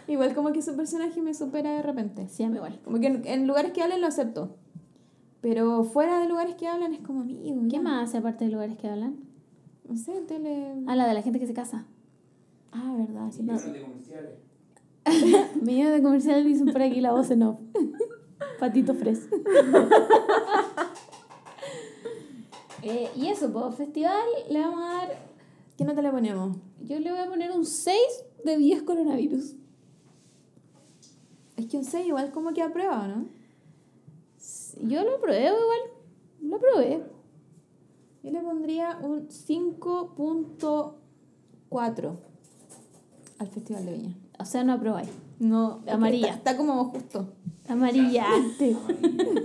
Igual como que su personaje me supera de repente. Sí, a mí igual. Como que en, en lugares que hablan lo acepto. Pero fuera de lugares que hablan es como amigo. ¿Qué más hace aparte de lugares que hablan? No sé, tele. Ah, la de la gente que se casa. Ah, verdad, sí. Millones de comerciales. Millones de comerciales por aquí la voz en off. Patito Fres. Eh, y eso, pues, festival le vamos a dar. ¿Qué nota le ponemos? Yo le voy a poner un 6 de 10 coronavirus. Es que un 6 igual como que aprueba, ¿no? Yo lo probé igual. Lo probé. Yo le pondría un 5.4 al Festival de Viña. O sea, no aprobáis. No, Amarilla. Está, está como justo. Amarillaste. Amarillo.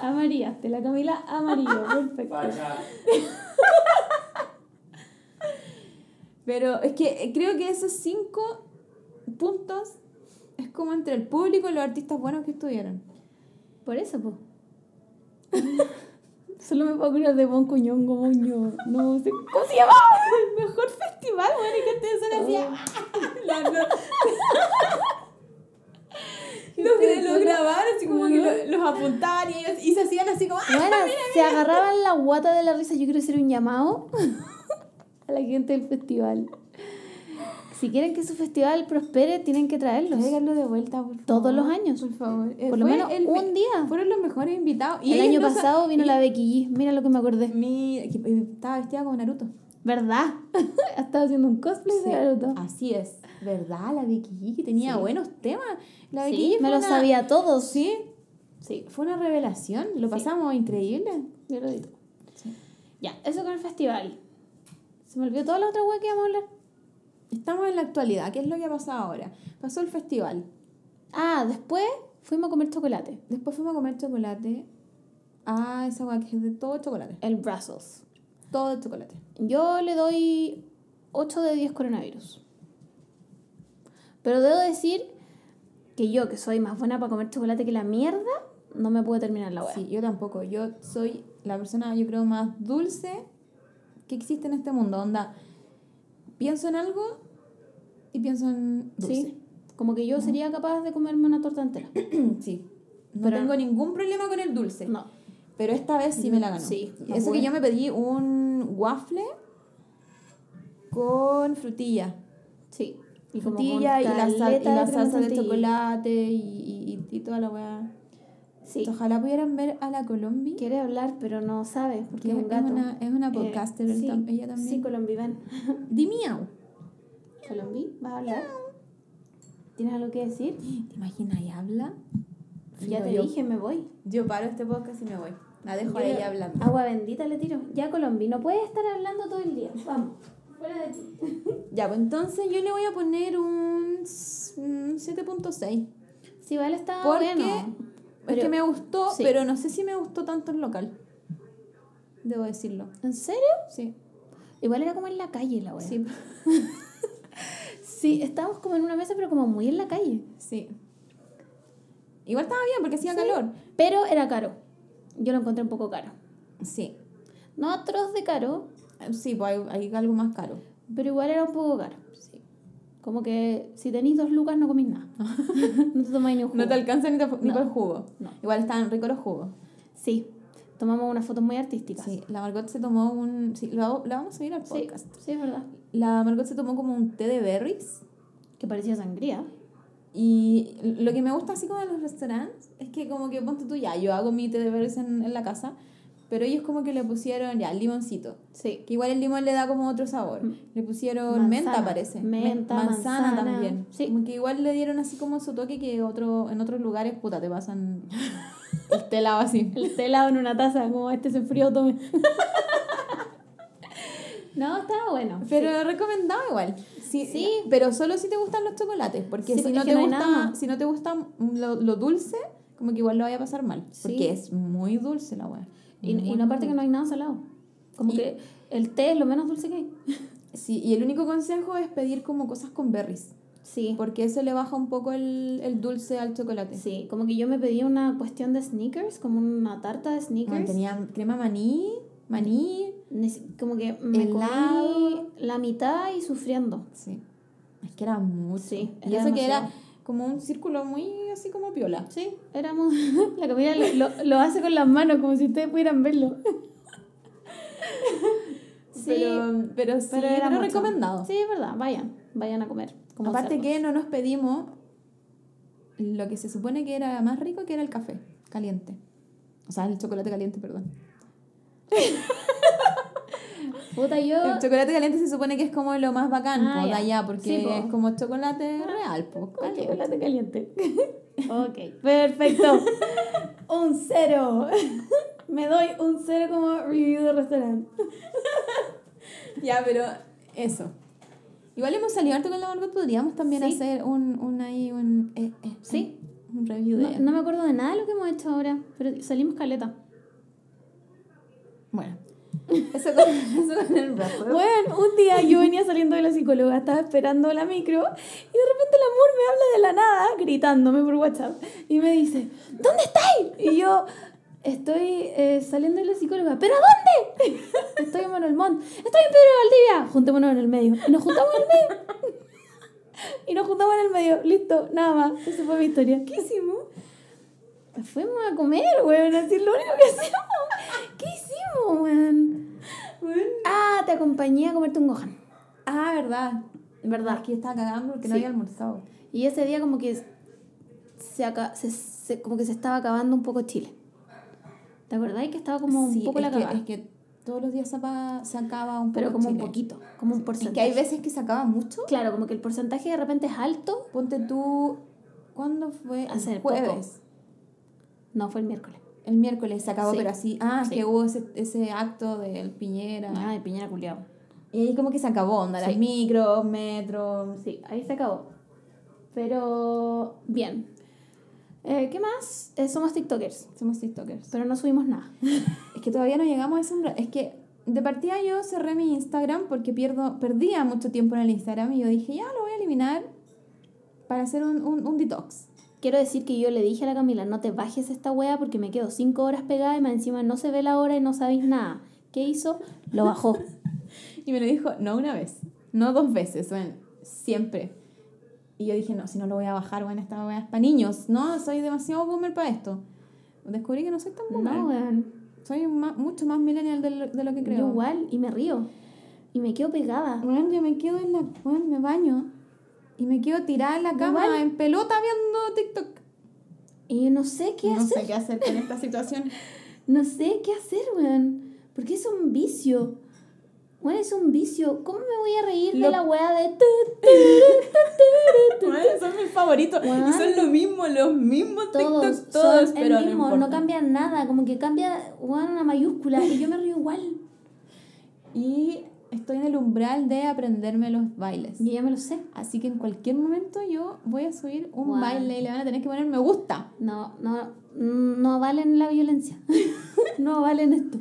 Amarillaste. La Camila amarillo. Perfecto. Pero es que eh, creo que esos 5 puntos es como entre el público y los artistas buenos que estuvieron. Por eso, pues. Solo me puedo acordar de Bon Cuñón yo. No sé. ¿Cómo se llama? El mejor festival, bueno, y que ustedes son así. Los, los grabaron así como que lo- los, apuntaban y, ellos, y se hacían así como. ¡ah! Bueno, se agarraban la guata de la risa. Yo quiero hacer un llamado a la gente del festival. Si quieren que su festival prospere, tienen que traerlos. Tráiganlo de vuelta, por favor. Todos los años. Por favor. Eh, Por lo menos el- un día. Fueron los mejores invitados. El año no pasado vino y- la Becky G. Mira lo que me acordé. Mi, eh, estaba vestida como Naruto. ¿Verdad? Estaba haciendo un cosplay de. Así es. ¿Verdad? La Becky que tenía Sí. buenos temas. La Becky Sí, me fue lo una- sabía todos. Sí, Sí, fue una revelación. Lo pasamos increíble. yo lo digo. Ya, eso con el festival. Se me olvidó toda la otra wea que íbamos a hablar. Estamos en la actualidad. ¿Qué es lo que ha pasado ahora? Pasó el festival. Ah, después fuimos a comer chocolate. Después fuimos a comer chocolate. Ah, esa guay que es de todo chocolate. El Brussels. Todo de chocolate. Yo le doy 8 de 10 coronavirus. Pero debo decir que yo, que soy más buena para comer chocolate que la mierda, no me puedo terminar la wea. Sí, yo tampoco. Yo soy la persona, yo creo, más dulce que existe en este mundo. Onda, pienso en algo y pienso en dulce. Sí. Como que yo sería capaz de comerme una torta entera. Sí. No Pero- tengo ningún problema con el dulce. No. Pero esta vez sí me la ganó. Sí, no Eso que pude. yo me pedí un waffle con frutilla. Sí. Y frutilla y la, sal- y la salsa de chocolate y, y, y toda la weá. Sí. Ojalá pudieran ver a la Colombi. Quiere hablar, pero no sabe, porque que es un gato. una, es una Eh, podcaster él sí, tam- ella también. Sí, Colombi, ven. Di miau. Colombi, ¿vas a hablar? ¿Tienes algo que decir? ¿Te imaginas y habla? Ya te yo- dije, me voy. Yo paro este podcast y me voy. La dejo a Yo- ella hablando. Agua bendita le tiro. Ya, Colombi, no puedes estar hablando todo el día. Vamos, fuera de ti. Ya, pues entonces yo le voy a poner un s- un 7.6. Sí, vale, está Porque bueno. es Pero- que me gustó, sí. pero no sé si me gustó tanto el local. Debo decirlo. ¿En serio? Sí. Igual era como en la calle la wea. Sí. Sí, estábamos como en una mesa, pero como muy en la calle. Sí. Igual estaba bien porque hacía Sí. calor. Pero era caro. Yo lo encontré un poco caro. Sí. No atroz de caro, Sí, pues hay, hay algo más caro. pero igual era un poco caro. Sí. Como que si tenéis dos lucas no comís nada. no te tomáis ni un jugo. No te alcanza ni, te- ni No. para el jugo. No. Igual estaban ricos los jugos. Sí, tomamos unas fotos muy artísticas. Sí, la Margot se tomó un... Sí, lo, la vamos a subir al sí, podcast. sí, es verdad. La Margot se tomó como un té de berries. Que parecía sangría. Y lo que me gusta así como de los restaurantes es que como que ponte tú ya, yo hago mi té de berries en, en la casa, pero ellos como que le pusieron ya limoncito. Sí. Que igual el limón le da como otro sabor. Mm. Le pusieron menta, Manzana. parece. Menta, Men- manzana, manzana. también. Sí. Como que igual le dieron así como su toque que otro, en otros lugares, puta, te pasan el té helado así. El té helado en una taza, como este se enfrió, tome. no, estaba bueno. Pero recomendado igual. Sí, Sí. Pero solo si te gustan los chocolates. Porque Sí, si, no te no gusta, si no te gusta lo, lo dulce, como que igual lo vaya a pasar mal. Sí. Porque es muy dulce la weá. Y, y no aparte que no hay nada salado. Como Y- que el té es lo menos dulce que hay. Sí, y el único consejo es pedir como cosas con berries. Sí. Porque eso le baja un poco el, el dulce al chocolate. Sí, como que yo me pedí una cuestión de sneakers, como una tarta de sneakers. tenía crema maní, maní. Como que me comí la mitad y sufriendo. Sí. Es que era mucho. Sí, y era eso que era como un círculo muy así como piola. Sí, éramos. La comida lo, lo, hace con las manos, como si ustedes pudieran verlo. sí, Pero, pero sí, pero, era mucho. recomendado. Sí, es verdad, vayan, vayan a comer. como Aparte cerdos. que no nos pedimos lo que se supone que era más rico, que era el café caliente. O sea, el chocolate caliente, perdón. Puta, yo. El chocolate caliente se supone que es como lo más bacán Ah, po, de ya. allá, porque Sí, po. es como chocolate real, pues. Con chocolate caliente. ok, perfecto. Un cero. Me doy un cero como review de restaurante. Ya, pero eso. Igual hemos salido harto con la Margot, podríamos también Sí. hacer un, un ahí, un... eh, eh, Sí. Un review No, de... no me acuerdo de nada de lo que hemos hecho ahora, pero salimos caleta. Bueno. Eso con, eso con el brazo. Bueno, un día yo venía saliendo de la psicóloga, estaba esperando la micro y de repente el amor me habla de la nada, gritándome por WhatsApp y me dice, ¿dónde estáis? Y yo, estoy eh, saliendo de la psicóloga, ¿pero a dónde? Estoy en Manuel Montt, estoy en Pedro Valdivia, juntémonos en el medio. Y nos juntamos en el medio. Y nos juntamos en el medio, listo, nada más. Esa fue mi historia. ¿Qué hicimos? Fuimos a comer, weón, así es lo único que hacíamos. ¿Qué hicimos, weón? Ah, te acompañé a comerte un gohan. Ah, verdad. ¿Verdad? Aquí estaba cagando porque no Sí. había almorzado. Y ese día como que se, aca- se, se- como que se estaba acabando un poco Chile. ¿Te acordás que estaba como un Sí, poco es la que, cagada? es que todos los días se, apa- se acaba un poco Pero como un Chile. poquito, como un Es porcentaje. que hay veces que se acaba mucho. Claro, como que el porcentaje de repente es alto. Ponte tú... ¿Cuándo fue? El Hace poco. No, fue el miércoles. El miércoles se acabó, Sí. pero así... Ah, Sí. que hubo ese, ese acto del Piñera. Ah, de Piñera culiao. Y ahí como que se acabó, onda, las Sí. micros, metros... Sí, ahí se acabó. Pero bien. Eh, ¿Qué más? Eh, somos TikTokers, Somos TikTokers. pero no subimos nada. Es que todavía no llegamos a ese umbral. Es que de partida yo cerré mi Instagram porque pierdo, perdía mucho tiempo en el Instagram y yo dije, ya lo voy a eliminar para hacer un, un, un detox. Quiero decir que yo le dije a la Camila, no te bajes esta wea porque me quedo cinco horas pegada y más encima no se ve la hora y no sabéis nada. ¿Qué hizo? Lo bajó. Y me lo dijo, no una vez, no dos veces, bueno, siempre. Y yo dije, no, si no lo voy a bajar, bueno, esta wea es para niños. No, soy demasiado boomer para esto. Descubrí que no soy tan boomer. No, weón. Soy ma- mucho más millennial de lo, de lo que creo. Yo igual, y me río. Y me quedo pegada. Bueno, yo me quedo en la... Bueno, me baño y me quedo tirada en la cama Igual. en pelota viendo TikTok. Y no sé qué no hacer. sé qué hacer con esta situación. No sé qué hacer, weón. Porque es un vicio. Weón, es un vicio. ¿Cómo me voy a reír de Lo- la weá de... tu, Bueno, son mis favoritos. Y son lo mismo, los mismos Todos, TikTok, todos, son pero el mismo, no no, importa. cambia nada, como que cambia una mayúscula y yo me río igual. Y estoy en el umbral de aprenderme los bailes. Y ya me lo sé. Así que en cualquier momento yo voy a subir un baile y le van a tener que poner me gusta. No, no, no valen la violencia. no valen esto.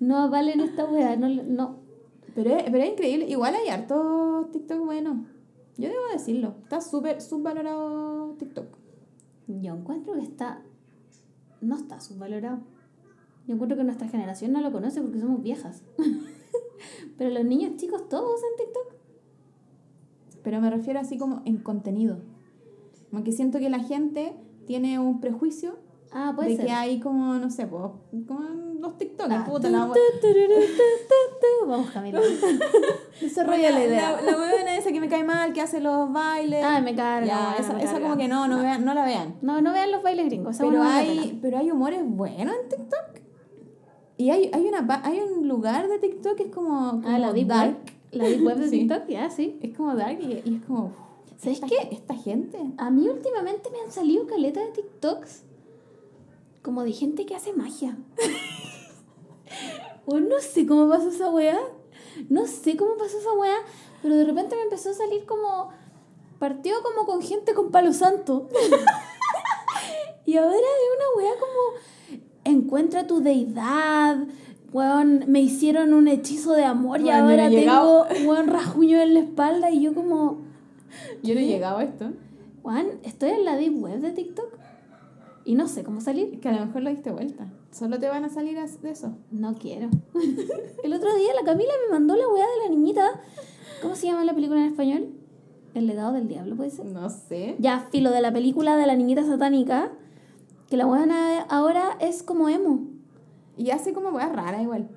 No valen esta weá. No, no. Pero es, pero es increíble. Igual hay harto TikTok bueno. Yo debo decirlo. Está súper subvalorado TikTok. Yo encuentro que está. No está subvalorado. Yo encuentro que nuestra generación no lo conoce porque somos viejas. Pero los niños chicos todos usan TikTok. pero me refiero así como en contenido. Como que siento que la gente tiene un prejuicio Ah, puede de ser. que hay como, no sé, como los TikTokers, Ah, puta, la. Vamos, Camila. Desarrolla la idea. La, huevona esa que me cae mal, que hace los bailes. Ah, me carga. ya, esa, me esa como que no, no, Vean, no la vean. No, no vean los bailes gringos. Pero no hay, pero hay humores buenos en TikTok. Y hay, hay, una, hay un lugar de TikTok que es como, como pena. Ah, la deep dark. web. La deep web de Sí. TikTok, ya, sí. Es como dark y, y es como... ¿Sabes esta, qué? Esta gente. A mí últimamente me han salido caletas de TikToks como de gente que hace magia. o no sé cómo pasó esa weá. No sé cómo pasó esa weá, pero de repente me empezó a salir como. Partió como con gente con palo santo. y ahora es una weá como. Encuentra tu deidad. Weón, me hicieron un hechizo de amor y Weón, yo no ahora he tengo weón rasguño en la espalda y yo como. Yo no he llegado a esto. Juan, estoy en la deep web de TikTok y no sé cómo salir. Que a lo mejor lo diste vuelta. Solo te van a salir de eso. No quiero. El otro día la Camila me mandó la weá de la niñita. ¿Cómo se llama la película en español? El legado del diablo, ¿puede ser? No sé. Ya, filo de la película de la niñita satánica. Que la weá ahora es como emo. Y hace como weas raras igual.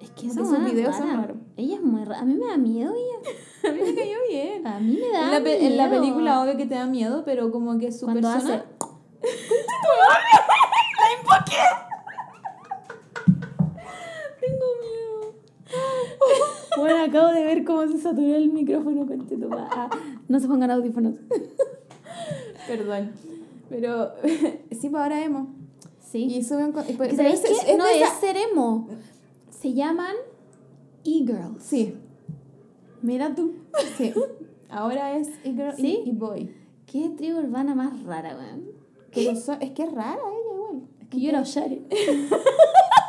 Es que Como esa que sus weá es videos son rara. raros. Ella es muy rara. A mí me da miedo ella. A mí me cayó bien. A mí me da En la, pe- en la miedo. película obvio que te da miedo, pero como que su Cuando persona... hace... Tengo miedo. Bueno, acabo de ver cómo se saturó el micrófono con Ah, no se pongan audífonos. Perdón. Pero sí, pues ahora emo. Sí. Y suben... con- y- Que pero ¿Sabéis es- qué? es no es ser emo. Se llaman e-girls. Sí, Mira tú. sí. Ahora es e-girl ¿Sí? y, boy. Qué tribu urbana más rara, weón. Es que es rara ella igual. Es que yo era.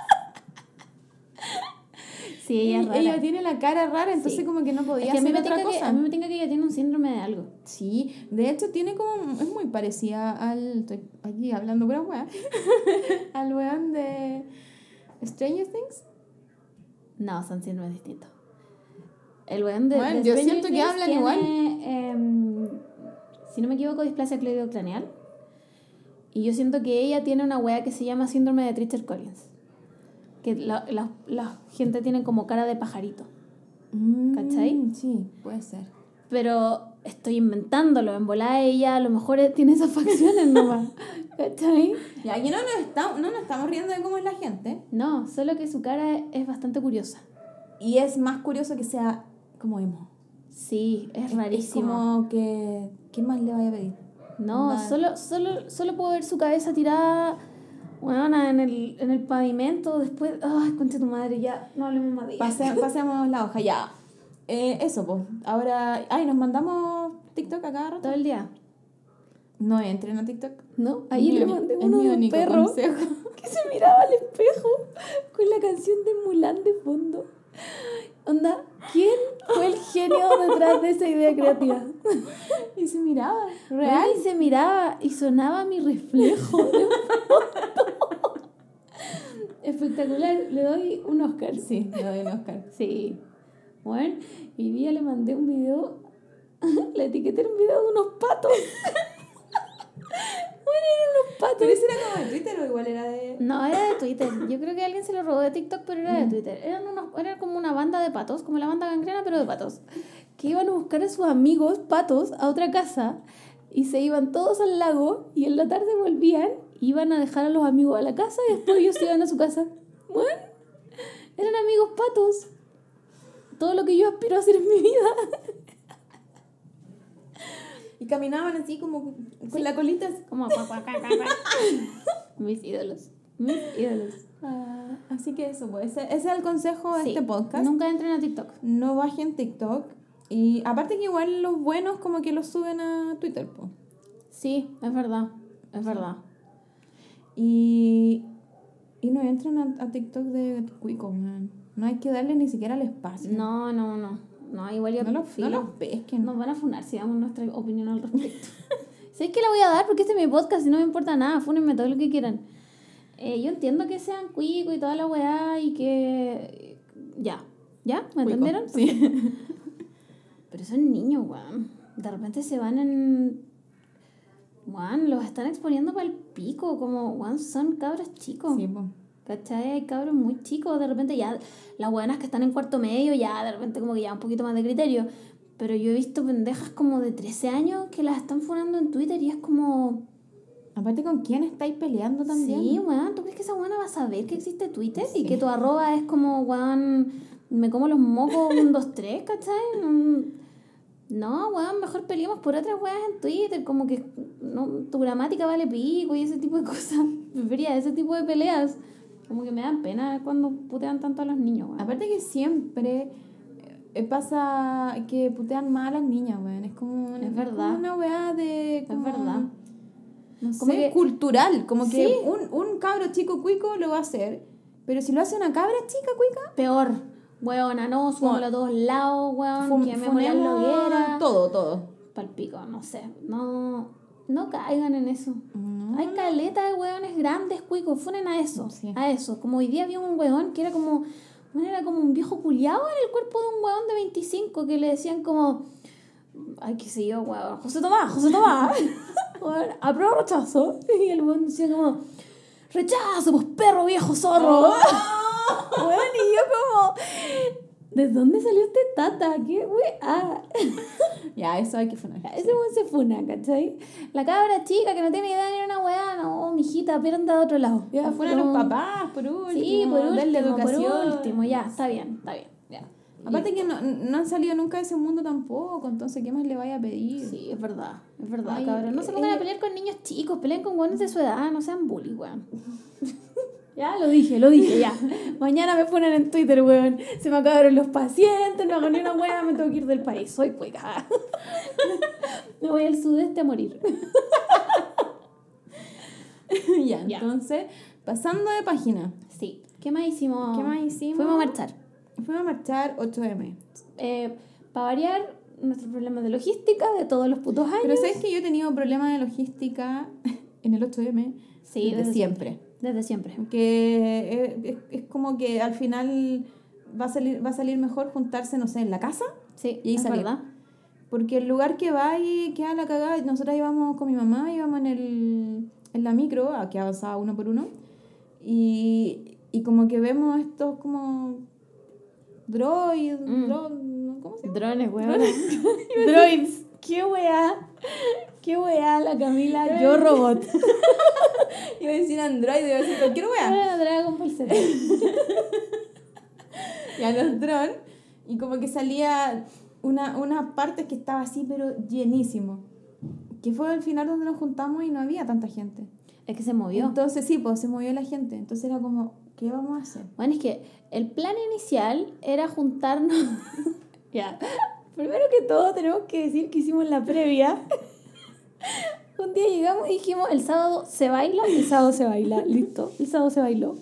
sí, ella es rara. Ella tiene la cara rara, entonces Sí. como que no podía Es que a mí, hacer me otra tinca que, cosa. a mí me tinca que ella tiene un síndrome de algo. Sí, de hecho tiene como, es muy parecida al, estoy aquí hablando pura weá, al weón de Stranger Things. No, son síndromes distintos. El weón de. Bueno, de yo Stranger siento que hablan tiene, igual. em, si no me equivoco, displasia craneal. Y yo siento que ella tiene una wea que se llama síndrome de Treacher Collins. Que la, la, la gente tiene como cara de pajarito. ¿Cachai? Mm, Sí, puede ser. Pero estoy inventándolo. En volada ella a lo mejor tiene esas facciones nomás. ¿Cachai? Y aquí no nos, estamos, no nos estamos riendo de cómo es la gente. No, solo que su cara es bastante curiosa. Y es más curioso que sea como emo. Sí, es Es rarísimo. como que, ¿qué más le vaya a pedir? No, solo, solo, solo puedo ver su cabeza tirada bueno, en, el, en el pavimento. Después, ay, concha tu madre, ya no hablemos más de ella. Pase- pasemos la hoja, ya. Eh, eso, pues. Ahora, ay, nos mandamos TikTok a cada rato. Todo el día. No entren a TikTok. ¿No? Mi le mandé uno de un perro consejo. que se miraba al espejo con la canción de Mulan de fondo. Onda, ¿quién fue el genio detrás de esa idea creativa? Y se miraba. Real y se miraba y sonaba mi reflejo. de fondo. Espectacular, le doy un Oscar. Sí, le doy un Oscar. Sí. Bueno, y día le mandé un video, le etiqueté un video de unos patos. bueno, eran unos patos. ¿Pero ese era como de Twitter o igual era de.? No, era de Twitter. Yo creo que alguien se lo robó de TikTok, pero era de Twitter. Eran unos, era como una banda de patos, como la banda gangrena, pero de patos. Que iban a buscar a sus amigos patos a otra casa y se iban todos al lago y en la tarde volvían, iban a dejar a los amigos a la casa y después ellos iban a su casa. Bueno, eran amigos patos. Todo lo que yo aspiro a hacer en mi vida. Y caminaban así como con la colita. así. Como mis ídolos. Mis ídolos. Ah, así que eso, pues. Ese, ese es el consejo de Sí, este podcast. Nunca entren a TikTok. No bajen TikTok. Y aparte que igual los buenos como que los suben a Twitter, pues. Sí, es verdad. Es verdad. Y, y no entren a, a TikTok de Cuico, man. No hay que darle ni siquiera el espacio. No, no, no. No, igual yo no, los, no los pesquen. Nos van a funar si damos nuestra opinión al respecto. ¿Sabes que la voy a dar? Porque este es mi podcast y no me importa nada. Fúnenme todo lo que quieran. Eh, yo entiendo que sean cuico y toda la weá y que... Ya. ¿Ya? ¿Me Cuico, entendieron? Sí. Pero son niños, weón. De repente se van en. Weón, los están exponiendo para el pico. Como, weón, son cabros chicos. Sí, po. ¿Cachai? Hay cabros muy chicos, de repente ya, las buenas que están en cuarto medio, ya de repente como que ya un poquito más de criterio. Pero yo he visto pendejas como de 13 años que las están funando en Twitter y es como... Aparte, ¿con quién estáis peleando también? Sí, weón, ¿tú crees que esa buena va a saber que existe Twitter? Y que tu arroba es como, weón, me como los mocos un, dos, tres, ¿cachai? No, weón, mejor peleemos por otras weas en Twitter, como que no, tu gramática vale pico y ese tipo de cosas. Prefería ese tipo de peleas. Como que me dan pena cuando putean tanto a los niños, weón. Aparte que siempre eh, pasa que putean mal a las niñas, weón. Es como una, Es verdad. como una weá de... como- verdad. No Como que- cultural. Como que Sí. un, un cabro chico cuico lo va a hacer. Pero si lo hace una cabra chica cuica, Peor, weón, no, subámoslo a todos lados, weón, fum- quemémosle las funemos logueras. Todo, todo. Palpico, no sé. No, no caigan en eso. No. Hay caleta de hueones grandes, cuicos, funen a eso, Sí. a eso. Como hoy día había un hueón que era como, bueno, era como un viejo culiado en el cuerpo de un hueón de 25 que le decían como, ay, qué sé yo, hueón, José Tomás, José Tomás, hueón, apruebo rechazo. Y el hueón decía como, rechazo, pues perro viejo zorro. Hueón, y yo como, ¿de dónde salió este tata? ¿Qué weá? Ya, eso hay que funar. Ese weón se funa, ¿cachai? La cabra chica que no tiene idea ni una weá, no, mijita, pierda de otro lado. Ya, fueron los papás, por último. Sí, por último, darle por último, ya, está bien, está bien, ya. Aparte que no, no han salido nunca de ese mundo tampoco, entonces ¿qué más le vaya a pedir? Sí, es verdad, es verdad, Ay, cabrón. No se eh, pongan a eh. pelear con niños chicos, peleen con weones de su edad, no sean bully, weón. ya, lo dije, lo dije, ya. Mañana me ponen en Twitter, weón. Se me acabaron los pacientes, no hago ni una weá, me tengo que ir del país. Soy cueca. me voy al sudeste a morir. ya, Ya. entonces, pasando de página. Sí. ¿Qué más hicimos? ¿Qué más hicimos? Fuimos a marchar. Fuimos a marchar 8M. Eh, para variar, nuestros problemas de logística de todos los putos años. Pero sabes que yo he tenido problemas de logística en el 8M Sí, desde, desde siempre. Desde siempre. Que es, es- como que al final va a, salir, va a salir mejor juntarse, no sé, en la casa. Sí, Y ahí es salir. verdad. Porque el lugar que va y queda la cagada, nosotras íbamos con mi mamá, íbamos en, el, en la micro, que avanzaba uno por uno, y, y como que vemos estos como droids, Mm. dron- ¿cómo se llama? Drones, weón. Droids. Qué weá. Qué weá, la Camila. Yo robot. Iba a decir android, iba a decir cualquier wea. Ahora Dragon Ball Z. Y a los drones, y como que salía una, una parte que estaba así, pero llenísimo. Que fue al final donde nos juntamos y no había tanta gente. Es que se movió. Entonces sí, pues se movió la gente. Entonces era como, ¿qué vamos a hacer? Bueno, es que el plan inicial era juntarnos. ya. Primero que todo, tenemos que decir que hicimos la previa. Un día llegamos y dijimos: el sábado se baila, el sábado se baila. Listo, el sábado se bailó.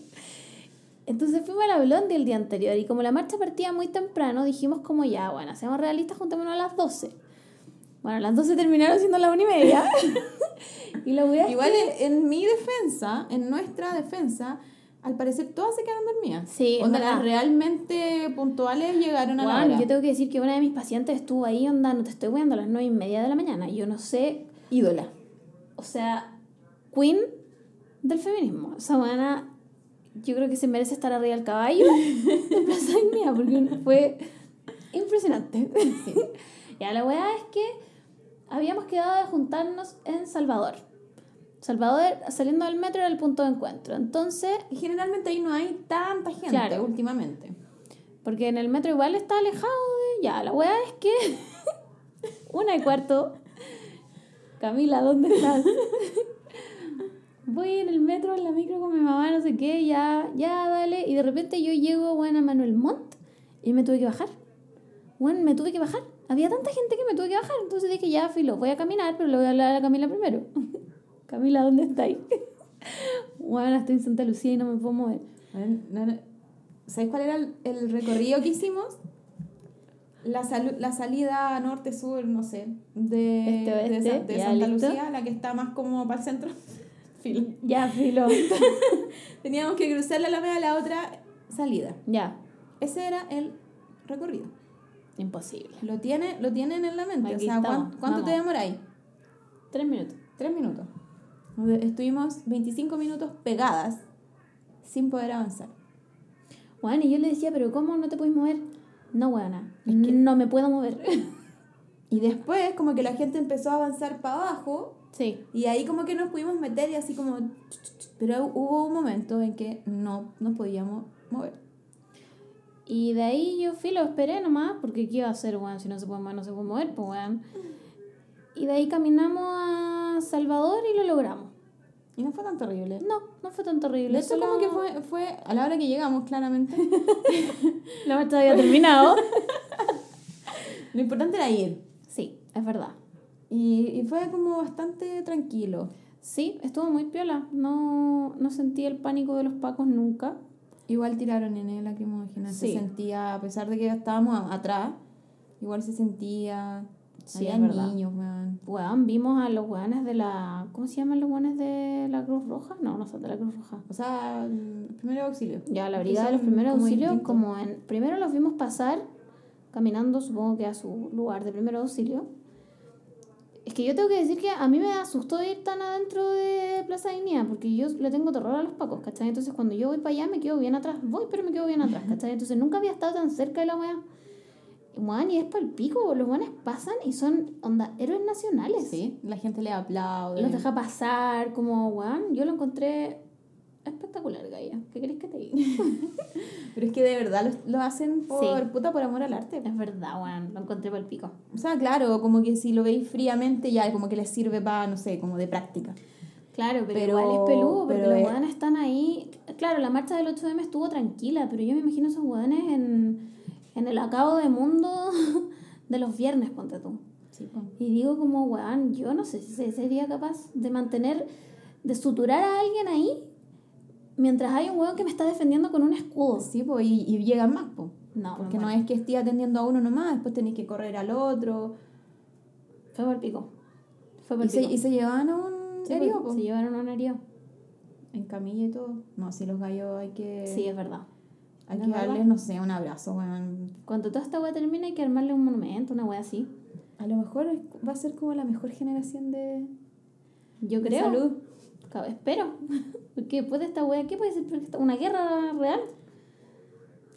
Entonces fuimos a la Blondie el día anterior y como la marcha partía muy temprano, dijimos como ya, bueno, seamos realistas, juntémonos a las 12. Bueno, las 12 terminaron siendo las 1 y media. y la wea es Igual que- en, en mi defensa, en nuestra defensa, al parecer todas se quedaron dormidas. Sí, Onda, las realmente puntuales llegaron a la Bueno, hora. yo tengo que decir que una de mis pacientes estuvo ahí, onda, no te estoy weando, a las 9 y media de la mañana. Yo no sé, Ídola. o sea, queen del feminismo. Esa buena, yo creo que se merece estar arriba del caballo de Plaza Dignidad, porque fue impresionante. ya, la weá es que habíamos quedado de juntarnos en Salvador. Salvador, saliendo del metro, era el punto de encuentro. Entonces, generalmente ahí no hay tanta gente Claro. últimamente. Porque en el metro igual está alejado de. Ya, la weá es que. Una y cuarto. Camila, ¿dónde estás? Voy en el metro, en la micro con mi mamá, no sé qué, ya, ya, dale. Y de repente yo llego, bueno, a Manuel Montt y me tuve que bajar. Bueno, me tuve que bajar. Había tanta gente que me tuve que bajar. Entonces dije, ya, filo, voy a caminar, pero le voy a hablar a Camila primero. Camila, ¿dónde estáis? Bueno, estoy en Santa Lucía y no me puedo mover. ¿Sabes cuál era el, el recorrido que hicimos? La, salu- la salida norte-sur, no sé, de, Este, de, de ya, Santa listo. Lucía, la que está más como para el centro. Filo. Ya, filo. Teníamos que cruzar la alameda a la otra salida. ya. Ese era el recorrido. Imposible. Lo, tiene, lo tienen en la mente. Aquí o sea, estamos, ¿cuánto, cuánto te demoráis? Tres minutos. Tres minutos. Estuvimos 25 minutos pegadas sin poder avanzar. Bueno, y yo le decía, pero ¿cómo no te puedes mover? No, weona. Es que- No me puedo mover. Y después como que la gente empezó a avanzar para abajo sí. y ahí como que nos pudimos meter y así como... Pero hubo un momento en que no nos podíamos mover. Y de ahí yo fui, lo esperé nomás, porque ¿qué iba a hacer, weón? Si no se puede mover, no se puede mover, pues weón. Y de ahí caminamos a Salvador y lo logramos. Y no fue tan terrible. No, no fue tan terrible. Solo- como que fue, fue a la hora que llegamos, claramente. La marcha había terminado. Lo importante era ir. sí, es verdad. Y, y fue como bastante tranquilo. Sí, estuvo muy piola. No, no sentí el pánico de los pacos nunca. Igual tiraron en el lacrimógena. Se Sí. sentía, a pesar de que estábamos atrás, igual se sentía. Sí, es niños, weón. Weón, vimos a los weones de la. ¿Cómo se llaman los weones de la Cruz Roja? No, no son de la Cruz Roja. O sea, mm, primero auxilio. Ya, la brigada de los primeros como auxilios, como en. Primero los vimos pasar caminando, supongo que a su lugar de primer auxilio. Es que yo tengo que decir que a mí me da susto ir tan adentro de Plaza Dignidad, porque yo le tengo terror a los pacos, ¿cachai? Entonces cuando yo voy para allá me quedo bien atrás. Voy, pero me quedo bien atrás, ¿cachai? Entonces nunca había estado tan cerca de la weá. Weón, y es el pico, los weones pasan y son, onda, héroes nacionales. Sí, la gente le aplaude. Los deja pasar, como, weón, yo lo encontré espectacular, Gaia. ¿Qué querés que te diga? Pero es que de verdad lo, lo hacen por Sí. puta por amor al arte. Es verdad, weón, lo encontré para el pico. O sea, claro, como que si lo veis fríamente ya como que les sirve para, no sé, como de práctica. Claro, pero, Pero- igual es peludo, porque los es- weones están ahí. Claro, la marcha del 8M estuvo tranquila, pero yo me imagino esos weones en, en el acabo de mundo de los viernes, ponte tú. Sí. Y digo como, weón, yo no sé si se- sería capaz de mantener, de suturar a alguien ahí mientras hay un weón que me está defendiendo con un escudo. Sí, y, y llegan más, po. No, Porque no es que esté atendiendo a uno nomás, después tenéis que correr al otro. Fue por el pico. Fue por Y el se, pico. y se llevaban a un Sí, herido, pues, po. se llevaron a un herido. En camilla y todo. No, si los gallos hay que. Sí, es verdad. Hay ¿Es que verdad? darles, no sé, un abrazo, weón. Cuando toda esta weá termine hay que armarle un monumento, una weá así. A lo mejor va a ser como la mejor generación de, Yo de creo. salud. Espero. Porque después de esta weá, ¿qué puede ser? ¿Una guerra real?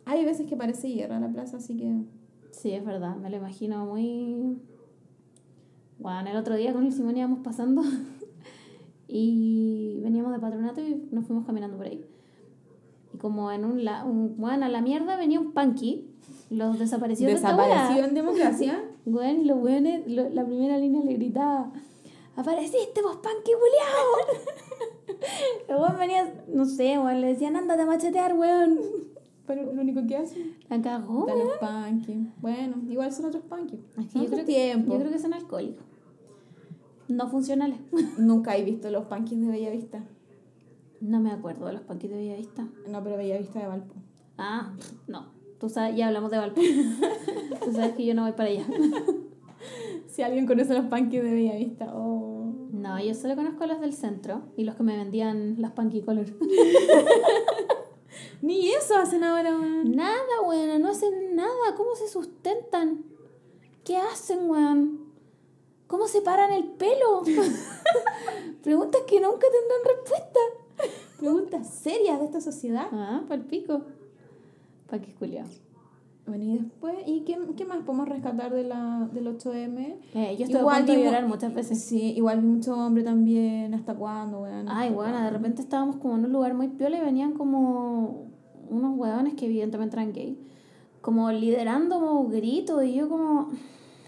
Hay veces que parece hierro la plaza, así que. Sí, es verdad. Me lo imagino muy. Bueno, el otro día con el Simón íbamos pasando y veníamos de patronato y nos fuimos caminando por ahí. Como en un, la, un bueno, a la mierda venía un punky, los de weá. Desapareció en democracia. Bueno, los weones, lo- la primera línea le gritaba, ¡Apareciste vos, panque culiao! Los weones venían, no sé, weón, le decían, ándate a machetear, weón. Pero lo único que hacen. La cagó, Da weón. los punky. Bueno, igual son otros punky. Que Son yo, otros creo que, tiempos. yo creo que son alcohólicos. No funcionales. Nunca he visto los punkis de Bellavista. No me acuerdo de los panques de Bellavista. No, pero Bellavista de Valpo. Ah, no. Tú sabes, ya hablamos de Valpo. Tú sabes que yo no voy para allá. Si alguien conoce los punkis de Bellavista, oh. No, yo solo conozco los del centro y los que me vendían las Punky Color. Ni eso hacen ahora, weón. Nada, weón, no hacen nada. ¿Cómo se sustentan? ¿Qué hacen, weón? ¿Cómo se paran el pelo? Preguntas que nunca tendrán respuesta. Preguntas serias de esta sociedad. Ah, pa'l pico. Pa' qué culiao. Bueno, y después, ¿y qué, qué más podemos rescatar de la, del 8M? Eh, yo estuve Igual a punto de llorar muchas veces. Sí, igual vi mucho hombre también. ¿Hasta cuándo, weón? Ay, ¿Hasta bueno, de repente estábamos como en un lugar muy piola y venían como unos hueones que evidentemente eran gay. Como liderando gritos y yo como...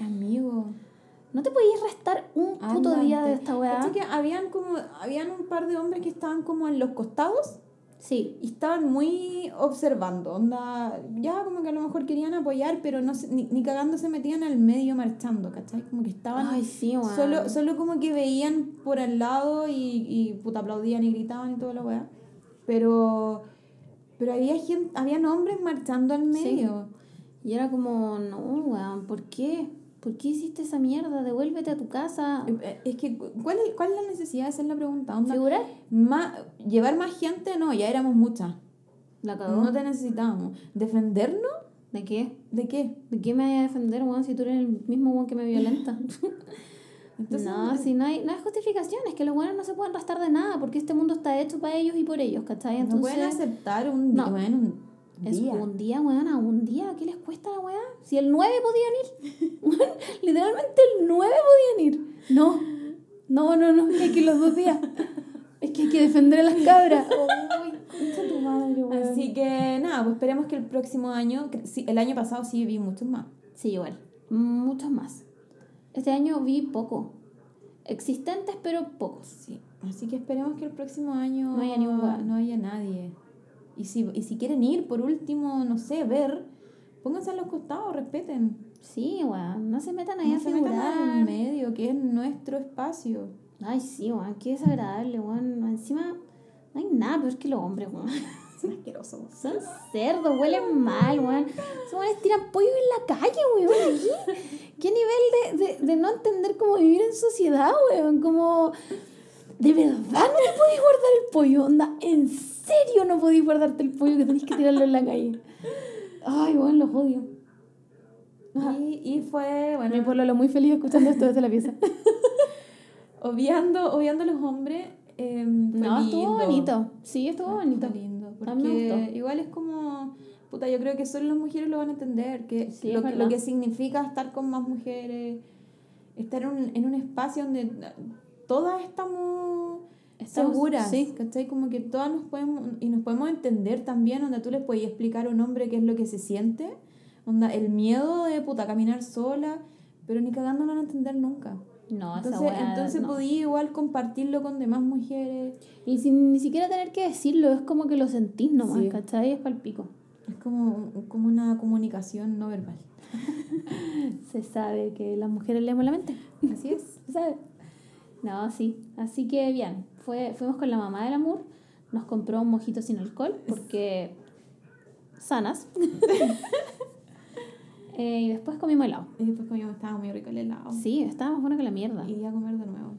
Amigo. ¿No te podías restar un puto Ándate. día de esta weá? ¿Cachai que habían como, habían un par de hombres que estaban como en los costados Sí. y estaban muy observando, onda, ya como que a lo mejor querían apoyar, pero no ni, ni cagando se metían al medio marchando, ¿cachai? Como que estaban Ay, sí, weón. solo, solo como que veían por al lado y, y puta aplaudían y gritaban y toda la weá. Pero, pero había gente, habían hombres marchando al Sí. medio. Y era como, no, weón, ¿por qué? ¿Por qué hiciste esa mierda? Devuélvete a tu casa. Eh, Es que, ¿cuál es, cuál es la necesidad de hacer la pregunta? Onda, ¿Figurar? llevar más gente, no, ya éramos muchas. La cagó. No te necesitábamos. ¿Defendernos? ¿De qué? ¿De qué? ¿De qué me voy a defender, weón, si tú eres el mismo weón que me violenta? Entonces, no, si no hay, no hay justificación, es que los buenos no se pueden restar de nada, porque este mundo está hecho para ellos y por ellos, ¿cachai? no Entonces, pueden aceptar un no. un es día. un día, weón, a un día, ¿qué les cuesta la weá? Si el 9 podían ir, literalmente el 9 podían ir. No, no, no, no, es que hay que ir los dos días. Es que hay que defender a las cabras. Ay, tu madre, weón. Así que nada, pues esperemos que el próximo año, el año pasado sí vi muchos más. Sí, igual. Muchos más. Este año vi poco. Existentes, pero pocos. Sí. Así que esperemos que el próximo año No haya ningún no haya nadie. Y si, y si quieren ir, por último, no sé, ver, pónganse a los costados, respeten. Sí, weón. No se metan ahí No a se metan figurar. en medio, que es nuestro espacio. Ay, sí, weón. Qué desagradable, weón. Encima, no hay nada peor que los hombres, weón. Son asquerosos. Son cerdos, huelen mal, weón. Esos weones tiran pollo en la calle, weón. Aquí. ¿Qué nivel de, de, de no entender cómo vivir en sociedad, weón? Como, ¿de verdad no te podéis guardar el pollo? Onda, ¿en serio no podéis guardarte el pollo que tenéis que tirarlo en la calle? Ay, weón, los odio. Y, y fue, Mi bueno, pueblo lo muy feliz escuchando esto desde la pieza. obviando, obviando a los hombres. eh, fue No, estuvo bonito. Sí, estuvo bonito. Fue lindo. A mí me Porque gustó. igual es como. Puta, yo creo que solo las mujeres lo van a entender. Que Sí, lo que significa estar con más mujeres. Estar en un, en un espacio donde todas estamos Estamos- seguras. sí. ¿Cachai? Como que todas nos podemos. Y nos podemos entender también. Donde tú les puedes explicar a un hombre qué es lo que se siente. Onda, el miedo de puta caminar sola. Pero ni cagando no van a entender nunca. No, Entonces, weá, entonces no. podía igual compartirlo con demás mujeres. Y sin ni siquiera tener que decirlo, es como que lo sentís nomás, Sí. ¿cachai? Es palpico. Es como, como una comunicación no verbal. Se sabe que las mujeres leemos la mente. Así es. Se sabe. No, sí. Así que bien. Fue, fuimos con la mamá del amor. Nos compró un mojito sin alcohol porque sanas. Eh, y después comimos helado. Y después comimos, estaba muy rico el helado. Sí, estaba más bueno que la mierda. Y a comer de nuevo.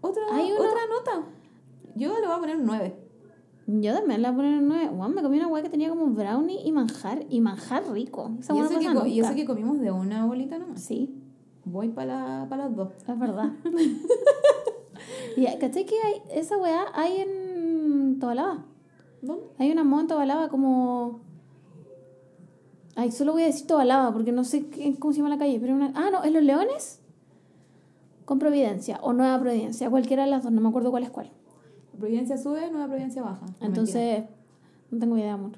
Otra, Hay una- otra nota. Yo le voy a poner un 9. Yo también le voy a poner un 9. Juan, me comí una hueá que tenía como brownie y manjar. Y manjar rico. Esa Y eso, que, y eso que comimos de una bolita nomás. Sí, Voy para la, pa las dos. es verdad. y ¿cachai que hay, esa weá hay en Tobalaba? ¿Dónde? Hay una moda en Tobalaba como... Ay, solo voy a decir Tobalaba porque no sé qué- cómo se llama la calle. Pero una... Ah, no, ¿en Los Leones? Con Providencia o Nueva Providencia. Cualquiera de las dos, no me acuerdo cuál es cuál. Providencia sube, Nueva Providencia baja. No, mentira. Entonces, no tengo idea, amor.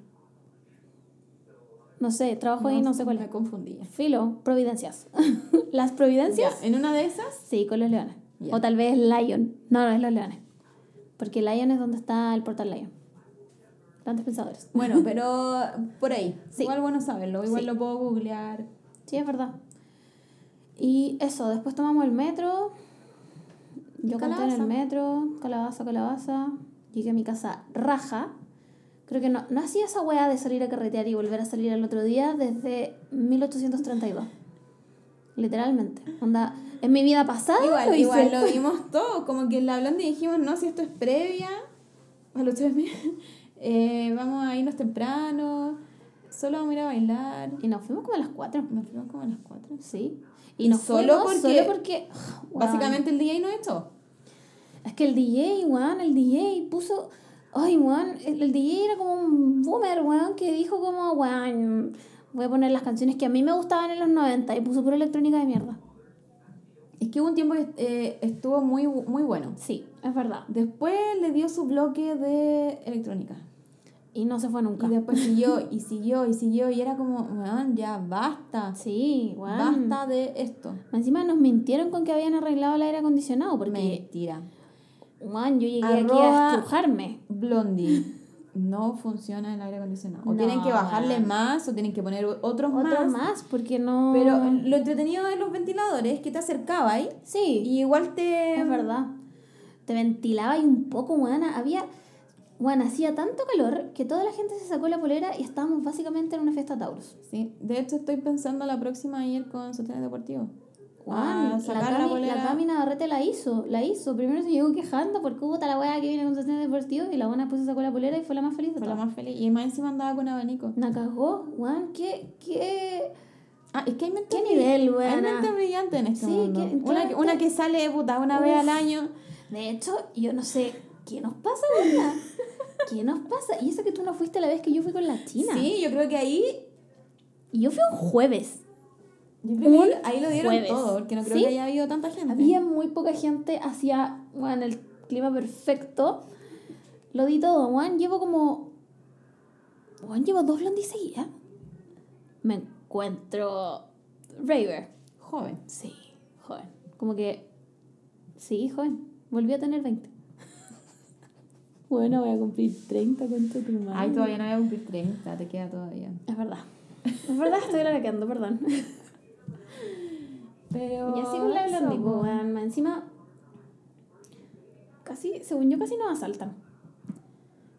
No sé, trabajo ahí, no sé cuál Me es. confundía. Filo, Providencias. ¿Las Providencias? Ya, en una de esas, Sí, con los leones. Ya. O tal vez Lion. No, no es los leones. Porque Lion es donde está el portal Lion. Grandes pensadores. bueno, pero por ahí. Sí. Igual bueno saberlo, igual Sí. lo puedo googlear. Sí, es verdad. Y eso, después tomamos el metro. Yo conté en el Calabaza. metro, calabaza, calabaza. Llegué a mi casa raja. Creo que no, no hacía esa weá de salir a carretear y volver a salir al otro día desde 1832. Literalmente. Onda, en mi vida pasada Igual, lo hice. igual lo vimos todo, como que en la hablando y dijimos, no, si esto es previa a los tres meses, eh, vamos a irnos temprano, solo vamos a ir a bailar. Y nos fuimos como a las 4. Nos fuimos como a las cuatro. Sí. Y Y nos solo fuimos porque- solo porque. weón, Básicamente el y no esto. Es que el DJ, weón, el DJ puso. Ay, weón, el, el DJ era como un boomer, weón, que dijo como, weón, voy a poner las canciones que a mí me gustaban en los 90 y puso pura electrónica de mierda. Es que hubo un tiempo que eh, estuvo muy, muy bueno. Sí, es verdad. Después le dio su bloque de electrónica. Y no se fue nunca. Y después siguió y siguió y siguió y era como, weón, ya basta. Sí, weón. Basta de esto. Encima nos mintieron con que habían arreglado el aire acondicionado porque, Mentira. Weón, yo llegué aquí a estrujarme. Blondie. No funciona el aire acondicionado. O No, tienen que bajarle más o tienen que poner otros Otro más. más, porque no. Pero lo entretenido de los ventiladores es que te acercaba ahí Sí. y igual te... Es verdad. Te ventilaba y un poco, weón. Había. Bueno, hacía tanto calor que toda la gente se sacó la polera y estábamos básicamente en una fiesta Taurus. Sí, de hecho estoy pensando la próxima ir con sostenes deportivos. Juan, sacar la, la Cami, la Cami Navarrete la hizo, la hizo. Primero se llegó quejando por puta la weá que viene con sostén deportivo y la buena después se sacó la polera y fue la más feliz de Fue la más feliz. Y más encima andaba con abanico. La cagó, Juan, qué, qué, Ah, es que hay mente qué nivel, Hay weona. mente brillante en este Sí, mundo. que- una, que, una que sale puta una vez al año. De hecho, yo no sé qué nos pasa, weona. ¿Qué nos pasa? Y eso que tú no fuiste la vez que yo fui con la China. Sí, yo creo que ahí. Yo fui un jueves. Yo creo que ahí, ahí lo dieron jueves. todo, porque no creo Sí. que haya habido tanta gente. Había muy poca gente, hacía, bueno, el clima perfecto. Lo di todo, Juan. Llevo como. Juan, llevo dos blondies seguidas. Me encuentro. Raver. joven. Sí, joven. Como que. Sí, joven. Volví a tener 20. bueno, voy a cumplir 30 con tu madre. Ay, todavía no voy a cumplir 30, te queda todavía. Es verdad. Es verdad, estoy largando, perdón. Pero. Y así con la blondie, más encima. Casi, según yo, casi nos asaltan.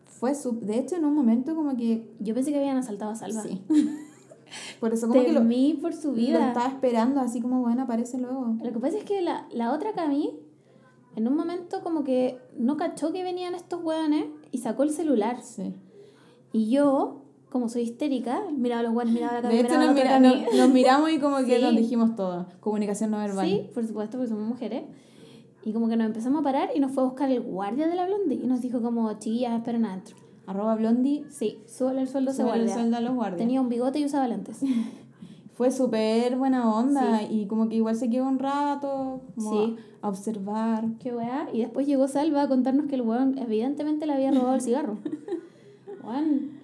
Fue su. De hecho, en un momento como que. Yo pensé que habían asaltado a Salva. Sí. Por eso como que lo, Temí por su lo vida. estaba esperando, así como, bueno, aparece luego. Lo que pasa es que la, la otra Cami, en un momento como que no cachó que venían estos hueones y sacó el celular. Sí. Y yo, como soy histérica, miraba a los hueones, miraba a la Cami, De hecho, nos, mira- nos- nos miramos y como que Sí. nos dijimos todo. Comunicación no verbal. Sí, por supuesto, porque somos mujeres. Y como que nos empezamos a parar y nos fue a buscar el guardia de la blondie y nos dijo como, chiquillas, esperen adentro. Arroba blondie. Sí, súbale el sueldo a ese Súbele el guardia. sueldo a los guardias. Tenía un bigote y usaba lentes. Fue súper buena onda y como que igual se quedó un rato como Sí. a, observar. Qué weá. Y después llegó Salva a contarnos que el weón evidentemente le había robado el cigarro. Weón.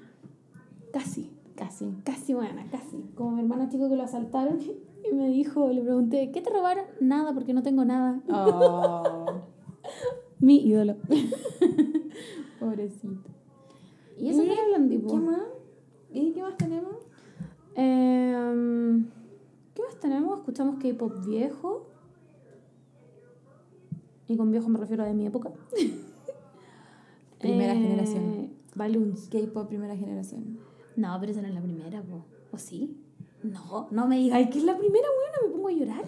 Casi, Casi. casi buena, casi. Como mi hermano chico que lo asaltaron y me dijo, le pregunté, ¿qué te robaron? Nada, porque no tengo nada. Oh, Mi ídolo. pobrecito. Y eso ¿Y fue el blondie, po. ¿Qué más? ¿Y qué más tenemos? Em, ¿Qué más tenemos? Escuchamos K-pop viejo. Y con viejo me refiero a de mi época. Primera Eh, generación. Balloons. K-pop primera generación. No, pero esa no es la primera, po. ¿O sí? No, no me digas que es la primera, weón, me pongo a llorar.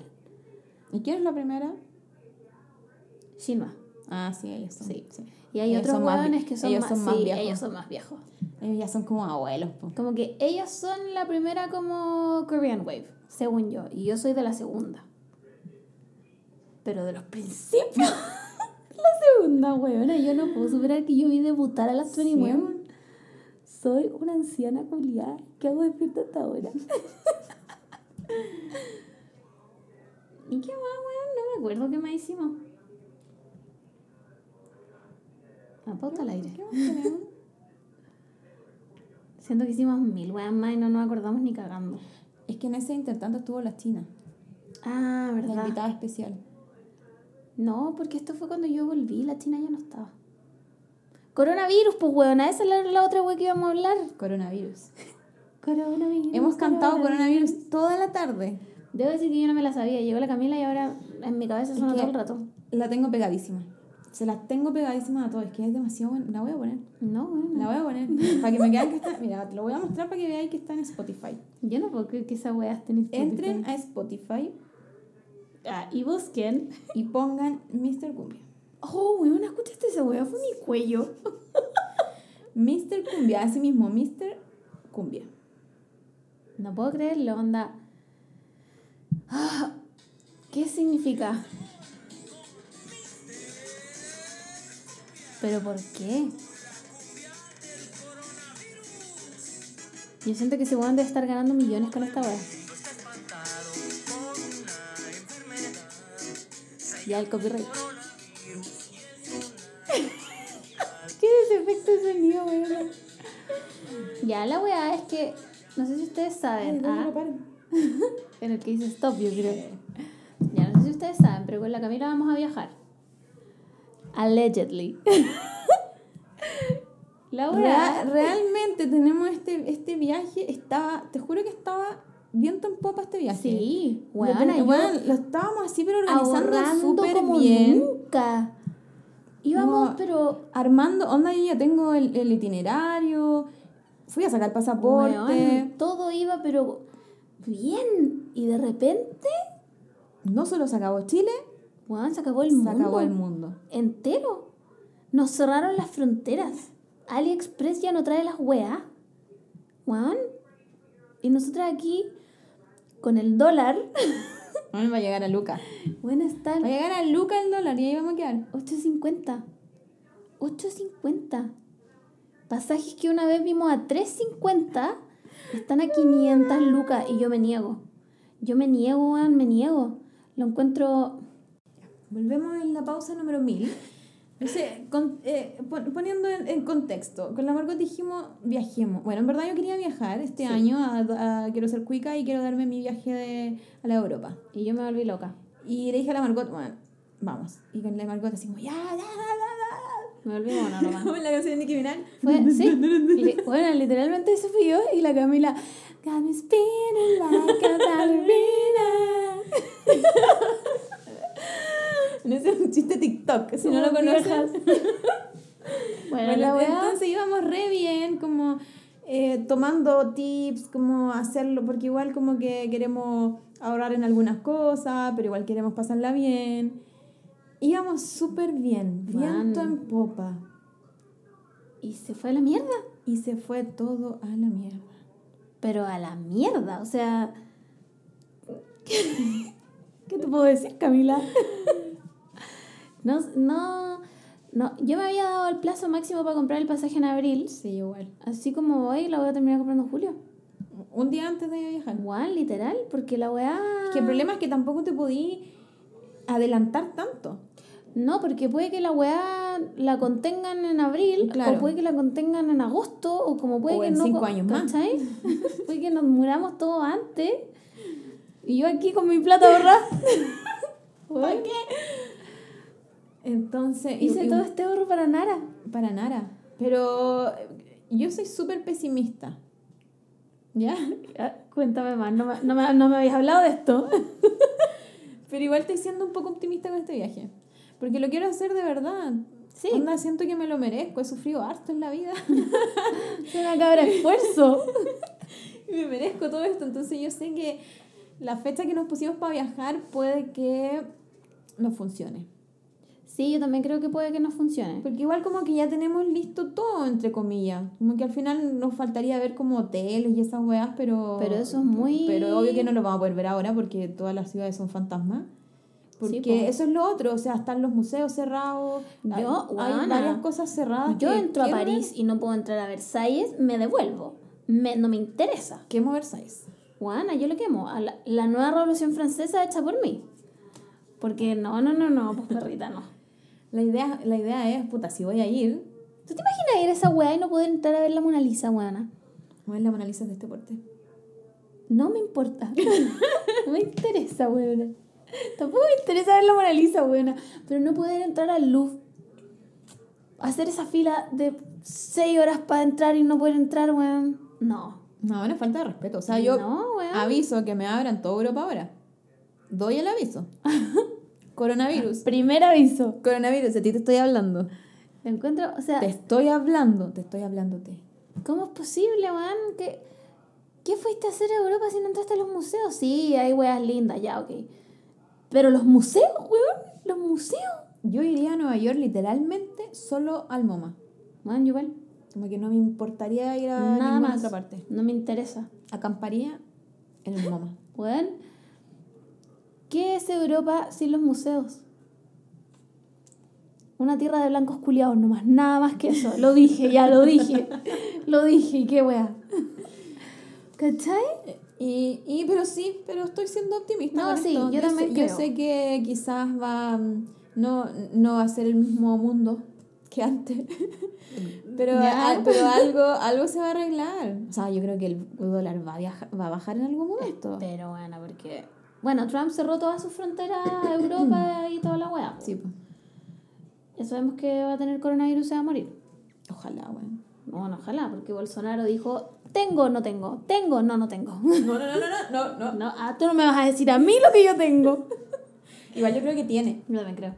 ¿Y quién es la primera? Shinma. Ah, sí, ellos son. Sí. sí. Y hay Ellos otros vi- que son ellos más, son más sí, viejos. ellos son más viejos. Ellos ya son como abuelos, po. Como que ellos son la primera como Korean Wave, según yo. Y yo soy de la segunda. Pero de los principios. la segunda, weón. Yo no puedo superar que yo vi debutar a las 21. Soy una anciana culiada que hago despierta hasta ahora. ¿Y qué más, weón? No me acuerdo qué más hicimos. A pauta al aire. ¿Qué más tenemos? Siento que hicimos mil weón más y no nos acordamos ni cagando. Es que en ese intertanto estuvo la China, Ah, la ¿verdad? invitada especial. No, porque esto fue cuando yo volví, la China ya no estaba. Coronavirus, pues weona, esa es la, la otra wea que íbamos a hablar. Coronavirus. Coronavirus. Hemos cantado coronavirus toda la tarde. Debo decir que yo no me la sabía. Llegó la Camila y ahora en mi cabeza suena que- todo el rato. La tengo pegadísima. Se las tengo pegadísimas a todos. Es que es demasiado buena. La voy a poner. No, weona. La voy a poner. para que me vean que está. Mira, te lo voy a mostrar para que veáis que está en Spotify. Yo no puedo creer que esa wea esté en Spotify. Entren a Spotify Ah, y busquen. y pongan Mr. Cumbia. Oh, weona, ¿escuchaste esa wea? Fue mi cuello. Mr. Cumbia, así mismo, Mr. Cumbia. No puedo creerlo, onda. Ah, ¿Qué significa? ¿Pero por qué? Yo siento que ese weón debe estar ganando millones con esta wea. Ya el copyright. ¿Qué es ese efecto de sonido, weón? Ya, la weá es que. No sé si ustedes saben. ah, en el que dice stop, yo creo. Ya, no sé si ustedes saben, pero con la Camila vamos a viajar. Allegedly. la weá. Rea- realmente tenemos este, este viaje. Estaba, te juro que estaba viento en popa este viaje. Sí, Lo, weona, ten- weón, lo estábamos así, pero organizando súper bien. nunca. Íbamos, No. pero. Armando, onda, yo ya tengo el, el itinerario. Fui a sacar pasaporte. weón, todo iba, pero bien. Y de repente. no solo se acabó Chile, Weón, se acabó el se mundo. acabó el mundo. Entero. Nos cerraron las fronteras. AliExpress ya no trae las weas. Weón. Y nosotras aquí, con el dólar, Bueno, va a llegar a Luca. bueno, están Va a llegar a Luca el dólar y ahí vamos a quedar. 8.50. 8.50. Pasajes que una vez vimos a 3.50 están a 500 lucas y yo me niego. Yo me niego, me niego. Lo encuentro. Volvemos en la pausa número 1000. Sé, con- eh, pon- poniendo en, en contexto, con la Margot dijimos viajemos. Bueno, en verdad yo quería viajar este año, a, a- quiero ser cuica y quiero darme mi viaje de, a la Europa. Y yo me volví loca. Y le dije a la Margot, bueno, vamos. Y con la Margot decimos, ya, ya, ya, ya, Me volví mona ya. nomás. Como en la canción de Nicki Minaj. Fue, sí. Bueno, literalmente eso fui yo y la Camila. Got me spinning like a ballerina. Ese es un chiste TikTok, si no lo viejas. Bueno, Bueno, la entonces íbamos re bien, como eh, tomando tips, como hacerlo, porque igual como que queremos ahorrar en algunas cosas, pero igual queremos pasarla bien. Íbamos súper bien, viento Man. en popa. Y se fue a la mierda. Y se fue todo a la mierda. Pero a la mierda, o sea. ¿Qué te puedo decir, Camila? No, no, no. Yo me había dado el plazo máximo para comprar el pasaje en abril. Sí, igual. Así como hoy la voy a terminar comprando en julio. Un día antes de viajar. Igual, literal, porque la weá. Es que el problema es que tampoco te podí adelantar tanto. No, porque puede que la weá la contengan en abril, Claro. o puede que la contengan en agosto, o como puede O que en no. cinco co- años más. puede que nos muramos todos antes. Y yo aquí con mi plata ahorrada. ¿Para qué? Entonces, Hice y- todo este ahorro para nada. Para nada. Pero yo soy súper pesimista. ¿Ya? Ah, Cuéntame más, no me, no, me, no me habías hablado de esto. Pero igual estoy siendo un poco optimista con este viaje. Porque lo quiero hacer de verdad. Sí. Onda, siento que me lo merezco. He sufrido harto en la vida. Se me acaba el esfuerzo. y me merezco todo esto. Entonces yo sé que la fecha que nos pusimos para viajar puede que no funcione. Sí, yo también creo que puede que no funcione. Porque igual como que ya tenemos listo todo, entre comillas. Como que al final nos faltaría ver como hoteles y esas weas, pero... Pero eso es muy- Pero obvio que no lo vamos a poder ver ahora porque todas las ciudades son fantasmas. Porque po. eso es lo otro, o sea, están los museos cerrados. Yo, hay, hay varias cosas cerradas. Yo que entro a París y no puedo entrar a Versalles, me devuelvo. Me, no me interesa. ver. Quemo Versailles. Juana, yo lo quemo. A la, la nueva revolución francesa hecha por mí. Porque no, no, no, no, pues perrita, no. La idea, la idea es, puta, si voy a ir, ¿Tú te imaginas ir a esa weá y no poder entrar a ver la Mona Lisa, weona? voy a la Mona Lisa de este porte. No me importa. No me interesa, weona. Tampoco me interesa ver la Mona Lisa, weona. Pero no poder entrar al Louvre. Hacer esa fila de seis horas para entrar y no poder entrar, weón. No. No, una falta de respeto. O sea, yo No, aviso que me abran toda Europa ahora. Doy el aviso. Coronavirus. Primer aviso. Coronavirus, a ti te estoy hablando. Te encuentro, o sea, Te estoy hablando, te estoy hablándote. ¿cómo es posible, weón? ¿Qué, ¿Qué fuiste a hacer a Europa si no entraste a los museos? Sí, hay weas lindas, ya, ok. Pero los museos, weón, los museos. Yo iría a Nueva York literalmente solo al MoMA. Yo igual. Como que no me importaría ir a Nada ninguna más. otra parte. No me interesa. Acamparía en el MoMA. Weón, ¿qué es Europa sin los museos? Una tierra de blancos culiados nomás, nada más que eso. Lo dije, ya lo dije. Lo dije, y qué wea. ¿Cachai? Y, y, pero sí, pero estoy siendo optimista. No, con sí, esto. yo también sé, creo. Yo sé que quizás va, mm, no, no va a ser el mismo mundo que antes. pero, pero algo, algo se va a arreglar. O sea, yo creo que el dólar va a, viajar, va a bajar en algún momento. Pero bueno, porque. Bueno, Trump cerró todas sus fronteras a Europa y toda la wea. Sí, pues. Ya sabemos que va a tener coronavirus y se va a morir. Ojalá, bueno. Bueno, ojalá, porque Bolsonaro dijo: Tengo, no tengo. Tengo, no, no tengo. No, no, no, no, no, no. No, ah, tú no me vas a decir a mí lo que yo tengo. Igual yo creo que tiene. Yo también creo.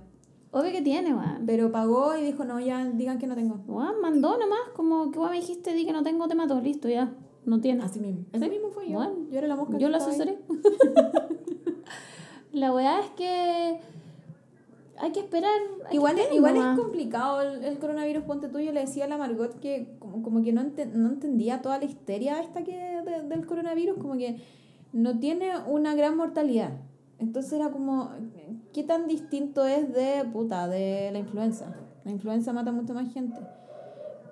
Obvio que tiene, weón. Pero pagó y dijo, no, ya digan que no tengo. Weón, mandó nomás, como que weón me dijiste, di que no tengo, te mato, listo, ya. No tiene. Así mismo. Así Sí. mismo fue yo. Bueno, yo era la mosca. Yo ahí. asesoré. La weá es que hay que esperar. hay que Igual, es, igual nomás. es complicado el, el coronavirus, ponte tú, yo le decía a la Margot que como, como que no, ente- no entendía toda la histeria esta que de- del coronavirus, como que no tiene una gran mortalidad. Entonces era como, ¿qué tan distinto es de, puta, de la influenza? La influenza mata mucha más gente.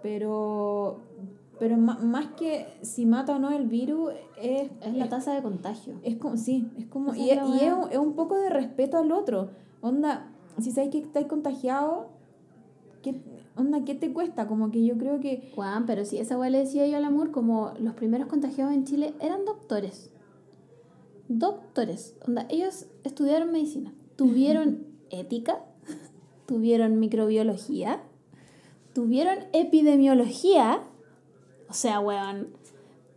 Pero, pero más que si mata o no el virus, es, Es la tasa de contagio. es como, sí, es como, y, es y es, un, es un poco de respeto al otro. Onda, si sabes que estáis contagiado, ¿qué, onda, ¿qué te cuesta? Como que yo creo que, Juan, pero si esa weá le decía yo al amor, como los primeros contagiados en Chile eran doctores. Doctores. Onda, ellos estudiaron medicina. Tuvieron ética, tuvieron microbiología, tuvieron epidemiología. O sea, weón,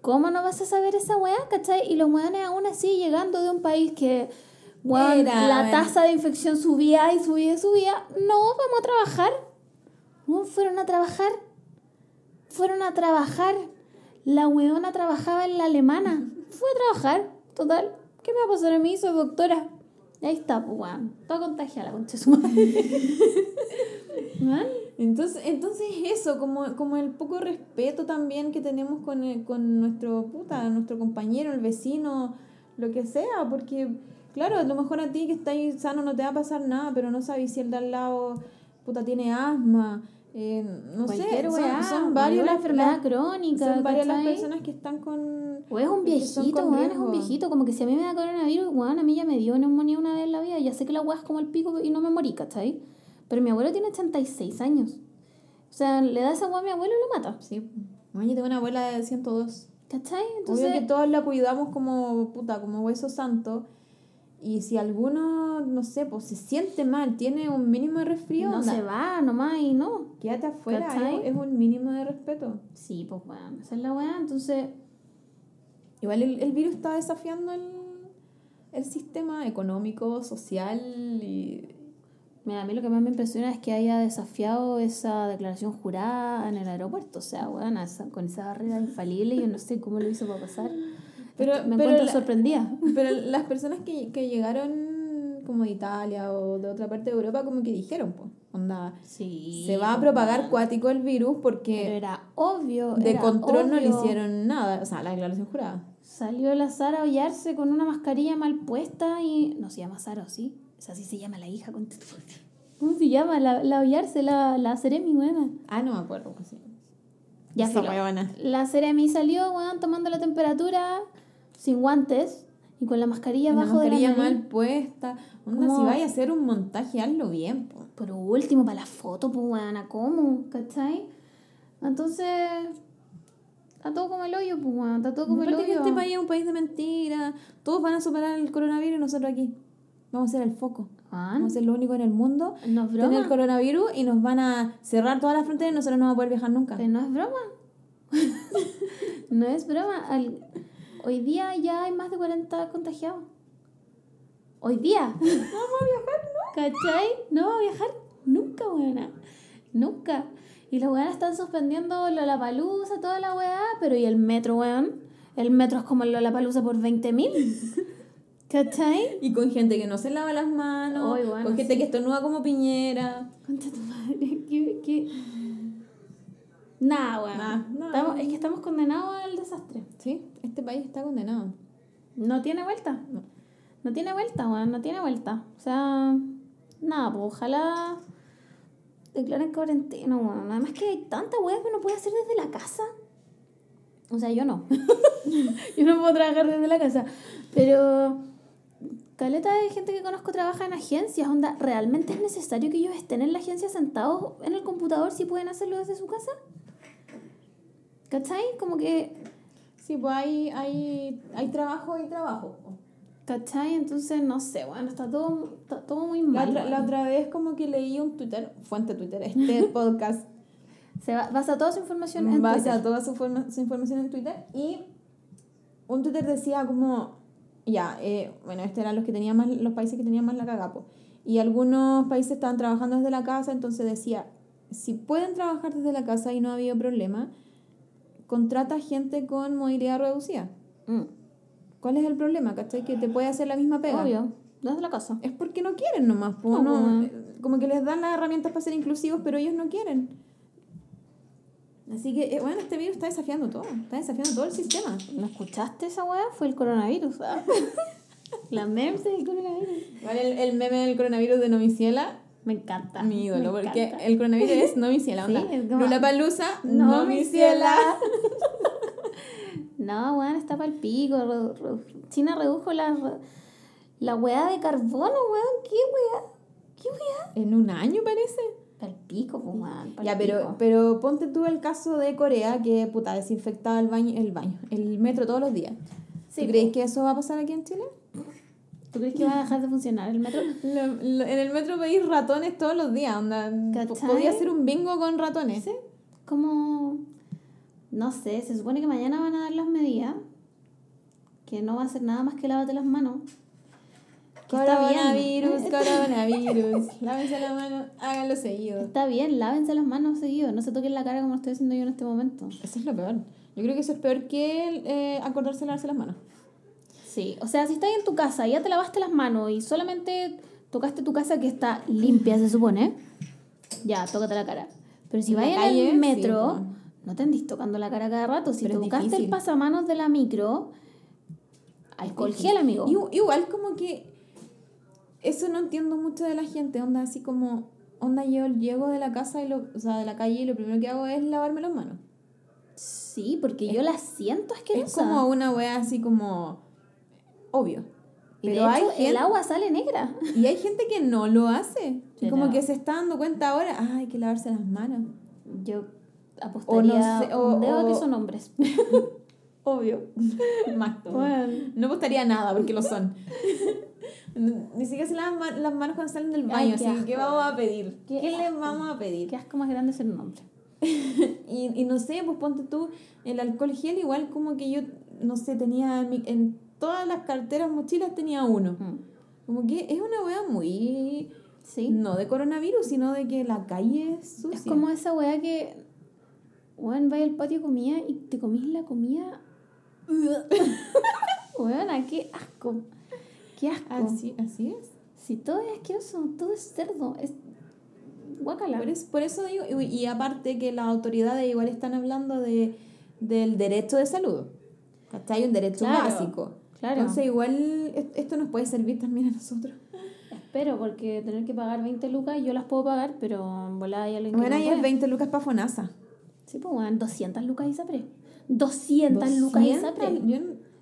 ¿cómo no vas a saber esa weá, cachai? Y los weones aún así llegando de un país que, weón, Era, la tasa de infección subía y subía y subía. No, vamos a trabajar. No, fueron a trabajar. Fueron a trabajar. La weona trabajaba en la alemana. Fue a trabajar. Total. ¿Qué me va a pasar a mí? Soy doctora. Ahí está, pues weón. Toda contagiada la concha de su madre. Entonces, entonces eso, como, como el poco respeto también que tenemos con, el- con nuestro puta, nuestro compañero, el vecino, lo que sea, porque, claro, a lo mejor a ti que estás sano no te va a pasar nada, pero no sabes si el de al lado, puta, tiene asma. eh, no Cualquier sé, son, weá, son varios una las- enfermedad crónica. Son varias las personas que están con. O es un viejito, weón, es un viejito. Como que si a mí me da coronavirus, weón, a mí ya me dio neumonía una vez en la vida. Ya sé que la weá es como el pico y no me morí, ¿cachai? Pero mi abuelo tiene 86 años. O sea, le da esa weá a mi abuelo y lo mata. Sí. Bueno, yo tengo una abuela de 102. ¿Cachai? Obvio Entonces, que todos la cuidamos como puta, como hueso santo. Y si alguno, no sé, pues se siente mal, tiene un mínimo de resfrío, no onda, se va nomás y no. quédate afuera, ¿Cachai? es, un mínimo de respeto. Sí, pues weón, esa es la weá. Entonces, Igual el, el virus está desafiando el, el sistema económico, social y... mira, a mí lo que más me impresiona es que haya desafiado esa declaración jurada en el aeropuerto. O sea, weón, esa- con esa barrera infalible, yo no sé cómo lo hizo para pasar. Pero, me pero encuentro la- sorprendida. Pero las personas que, que llegaron como de Italia o de otra parte de Europa como que dijeron, pues, onda, Sí. se va a propagar weón. cuático el virus Pero porque era obvio. de era control no le obvio. hicieron nada, o sea, la declaración jurada. Salió la Sara a hollarse con una mascarilla mal puesta y. No se llama Sara, ¿o sí? Esa sí se llama la hija. con- ¿Cómo se llama? La, la hollarse, la, la Ceremi, buena. Ah, no me acuerdo. sí. Ya Esa huevona. La Ceremi salió, weón, tomando la temperatura, sin guantes y con la mascarilla abajo de la mascarilla mal puesta. Onda, Como- si vaya a hacer un montaje, hazlo bien, po. Por último, para la foto, pues, weón, ¿cómo? ¿Cachai? Entonces. Está todo como el hoyo, pues, weón, está todo como el Aparte que hoyo. este país es un país de mentira. Todos van a superar el coronavirus y nosotros aquí. Vamos a ser el foco. Vamos a ser lo único en el mundo. no es Tener el broma. coronavirus y nos van a cerrar todas las fronteras y nosotros no vamos a poder viajar nunca. Pero no es broma. no es broma. Al- Hoy día ya hay más de 40 contagiados. Hoy día. No vamos a viajar, ¿no? ¿Cachai? No vamos a viajar nunca, buena. Nunca. Y las weonas están suspendiendo Lollapalooza, toda la weá, pero ¿y el metro, weón? El metro es como el Lollapalooza por 20 mil. ¿Cachai? Y con gente que no se lava las manos. Bueno, con gente sí. que estornuda como piñera. Concha tu madre, qué, qué... Nada, weón. Nah, nah. Estamos- es que estamos condenados al desastre. Sí, este país está condenado. No tiene vuelta. No. No tiene vuelta, weón. No tiene vuelta. O sea, nada, pues ojalá declaren cuarentena, weón. Además que hay tanta weá que uno puede hacer desde la casa. O sea, yo no. yo no puedo trabajar desde la casa. Pero caleta de gente que conozco trabaja en agencias. Onda, ¿realmente es necesario que ellos estén en la agencia sentados en el computador si pueden hacerlo desde su casa? ¿Cachai? Como que Sí, pues hay, hay, hay trabajo y trabajo. ¿Cachai? Entonces, no sé, bueno, está todo, está todo muy La mal. otra, la otra vez como que leí un Twitter, fuente Twitter, este podcast, Se ba- basa toda su información en basa Twitter. toda su, forma- su información en Twitter y un Twitter decía como, ya, eh, bueno, estos eran los, que tenían más, los países que tenían más la cagapo. Y algunos países estaban trabajando desde la casa, entonces decía, si pueden trabajar desde la casa y no ha habido problema, contrata gente con movilidad reducida. Mm, ¿Cuál es el problema? ¿Cachai? Que te puede hacer la misma pega. Obvio. Desde la casa. Es porque no quieren nomás, po, No, eh, como que les dan las herramientas para ser inclusivos, pero ellos no quieren. Así que, eh, bueno, este virus está desafiando todo, está desafiando todo el sistema. ¿No escuchaste esa weá? Fue el coronavirus. ah. La memes del coronavirus. Igual el, el meme del coronavirus de Nomiciela, Me encanta. mi ídolo, me porque encanta. el coronavirus es Nomiciela, Sí, es como- No, mi Nomiciela. ciela. No, weón, está pa'l pico. re- re- China redujo la, la weá de carbono, weón. ¿Qué weá? ¿Qué weá? En un año parece. Pa'l pico, pues, weón. pa'l Ya, pero, pero ponte tú el caso de Corea, que puta, desinfectaba el baño, el baño, el metro todos los días. Sí, ¿Tú crees que eso va a pasar aquí en Chile? ¿Tú crees que va a dejar de funcionar el metro? Lo- lo- en el metro veis ratones todos los días, onda. Podía hacer un bingo con ratones. Sí. Como. No sé, se supone que mañana van a dar las medidas. Que no va a hacer nada más que lávate las manos. Que está bien. Coronavirus, coronavirus. Lávense la mano, háganlo seguido. Está bien, lávense las manos seguido. No se toquen la cara como lo estoy haciendo yo en este momento. Eso es lo peor. Yo creo que eso es peor que eh, acordarse de lavarse las manos. Sí, o sea, si estás en tu casa y ya te lavaste las manos y solamente tocaste tu casa que está limpia, se supone, ya, tócate la cara. Pero si vas en el sí, metro, po. no te andís tocando la cara cada rato. Si tocaste el pasamanos de la micro, alcohol gel, amigo. Igu- Igual como que eso no entiendo mucho de la gente, onda así como onda yo llego de la casa y lo, o sea, de la calle y lo primero que hago es lavarme las manos. Sí, porque yo la siento asquerosa. Es como una wea así como obvio. y de Pero hay el agua sale negra. Y hay gente que no lo hace. Y como que se está dando cuenta ahora, "Ah, hay que lavarse las manos. Yo apostaría O no sé, o- un dedo a que son hombres. Obvio. Más. Bueno. No apostaría nada porque lo son. Ni siquiera se lavan ma- las manos cuando salen del Ay, baño. qué así ¿qué vamos a pedir? Qué ¿Qué, les vamos a pedir? Qué asco más grande ser un hombre. Y, y no sé, pues ponte tú, el alcohol gel igual como que yo, no sé, tenía en, mi- en todas las carteras, mochilas tenía uno. Mm. Como que es una wea muy, Sí. no de coronavirus, sino de que la calle es sucia. Es como esa weá que, weón, vais al patio de comida y te comís la comida. Weón, qué asco. Qué asco. Así, así es. Si todo es asqueroso, todo es cerdo, es guacala. Por, es- por eso digo, y, aparte que las autoridades igual están hablando de, del derecho de salud. ¿Cachai? Un derecho Claro, básico. claro. Entonces igual es- esto nos puede servir también a nosotros. Espero, porque tener que pagar 20 lucas, yo las puedo pagar, pero en volada hay alguien que Bueno, no ahí es puede. 20 lucas para FONASA. Sí, pues weón, 200 lucas Isapre. 200 lucas 200, Isapre. Yo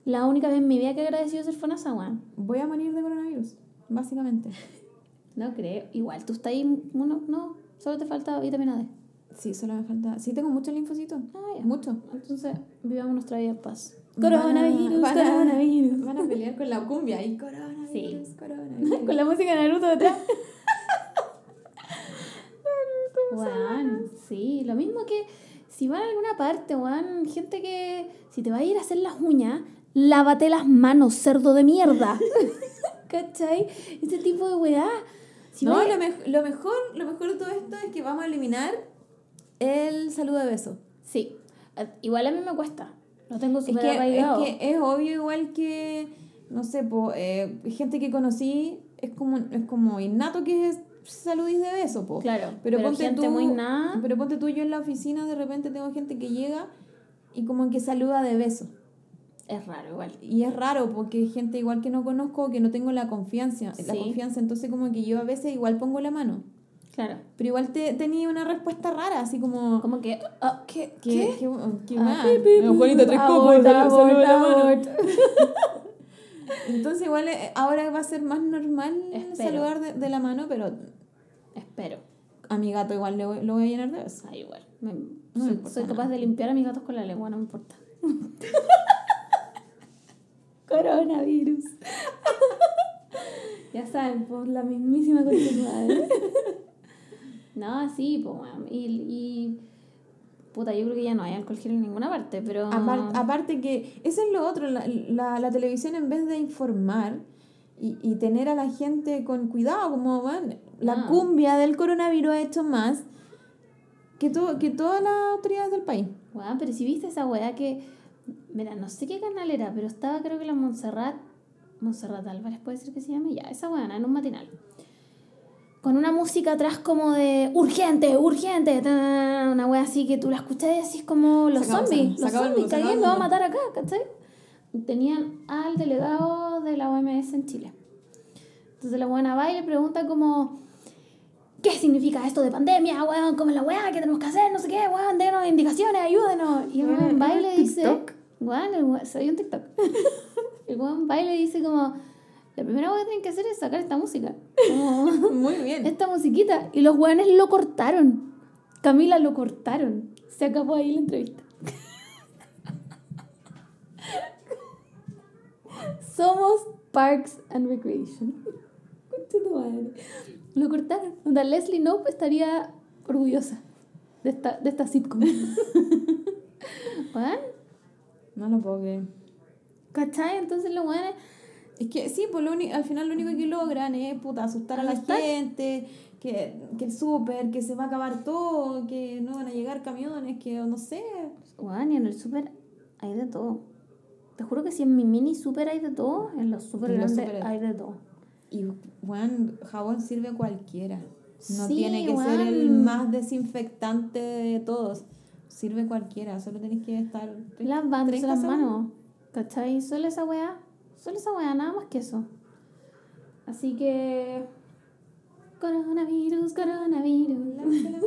La única vez en mi vida que he agradecido ser FONASA, weón. voy a morir de coronavirus, básicamente. No creo. Igual, tú estás ahí, uno, no, solo te falta vitamina D. Sí, solo me falta. Sí, tengo mucho linfocito. Ah, ya. Mucho. Entonces, vivamos nuestra vida en paz. Van a- Coronavirus, van a- coronavirus. Van a pelear con la cumbia y coronavirus, Sí. coronavirus. Con la música de Naruto detrás. Juan, sí, lo mismo que si van a alguna parte, Juan, gente que si te va a ir a hacer las uñas, lávate las manos, cerdo de mierda. ¿Cachai? Ese tipo de weá. Si no, lo, mej- lo mejor, lo mejor de todo esto es que vamos a eliminar el saludo de beso. Sí, eh, igual a mí me cuesta. Lo tengo Es súper que, es que es obvio igual que, no sé, po, eh, gente que conocí, es como, es como innato que es saludís de beso, po. Claro, pero, pero ponte gente tú, muy nada. Pero ponte tú, yo en la oficina de repente tengo gente que llega y como que saluda de beso. Es raro igual. Y es raro porque hay gente igual que no conozco, que no tengo la confianza, la confianza, entonces como que yo a veces igual pongo la mano. Claro. Pero igual te, tenía una respuesta rara, así como... Como que, ah, ¿qué? ¿Qué? ¿Qué? ¿Qué, qué Ah, Juanita Tres mano. abort. Entonces igual eh, ahora va a ser más normal Espero. saludar de, de la mano, pero Espero. a mi gato igual le voy- lo voy a llenar de besos. Ah, igual. Me- No me soy, capaz de limpiar a mis gatos con la lengua, no me importa. Coronavirus. ya saben, pues la mismísima continuidad. no, sí, pues. Y, y. Puta, yo creo que ya no hay alcohol gel en ninguna parte, pero. Apar- aparte que, eso es lo otro, la, la, la televisión en vez de informar y, y tener a la gente con cuidado, como van, la Ah. cumbia del coronavirus ha hecho más que, todo, que todas las autoridades del país. Weón, pero si viste esa weá que. Mira, no sé qué canal era, pero estaba creo que la Montserrat Montserrat Álvarez puede ser que se llame, ya, esa buena, en un matinal. Con una música atrás como de urgente, urgente, una wea así que tú la escuchas y decís como los acabó, zombies, los acabó zombies, que alguien me va a matar acá, ¿cachai? Tenían al delegado de la OMS en Chile. Entonces la buena va y le pregunta como, ¿qué significa esto de pandemia, weón? ¿Cómo es la weá? ¿Qué tenemos que hacer? No sé qué, weón, denos indicaciones, ayúdenos. Y el Weón, va y ¿era le dice, TikTok? Weón, el weón, soy un TikTok. el weón va y le dice como, la primera weá que tienen que hacer es sacar esta música. Como, Muy bien. esta musiquita. Y los weones lo cortaron. Camila lo cortaron. Se acabó ahí la entrevista. Somos Parks and Recreation. Lo cortaron. Onda, Leslie Knope estaría orgullosa de esta, de esta sitcom. ¿Weón? No lo puedo creer. ¿Cachai? Entonces los weones Es que sí, pues lo uni- al final lo único que logran es puta, asustar a la Asustar. gente, que, que el súper, que se va a acabar todo, que no van a llegar camiones, que no sé. Weón, y en el súper hay de todo. Te juro que si en mi mini súper hay de todo, en los súper grandes súper- hay de todo. Y bueno, jabón sirve cualquiera. No Sí, tiene que ser el más desinfectante de todos. Sirve cualquiera, solo tenés que estar Lavándose 30 las manos. ¿Cachai? Solo esa weá. Solo esa weá, nada más que eso. Así que. Coronavirus, coronavirus. La mano,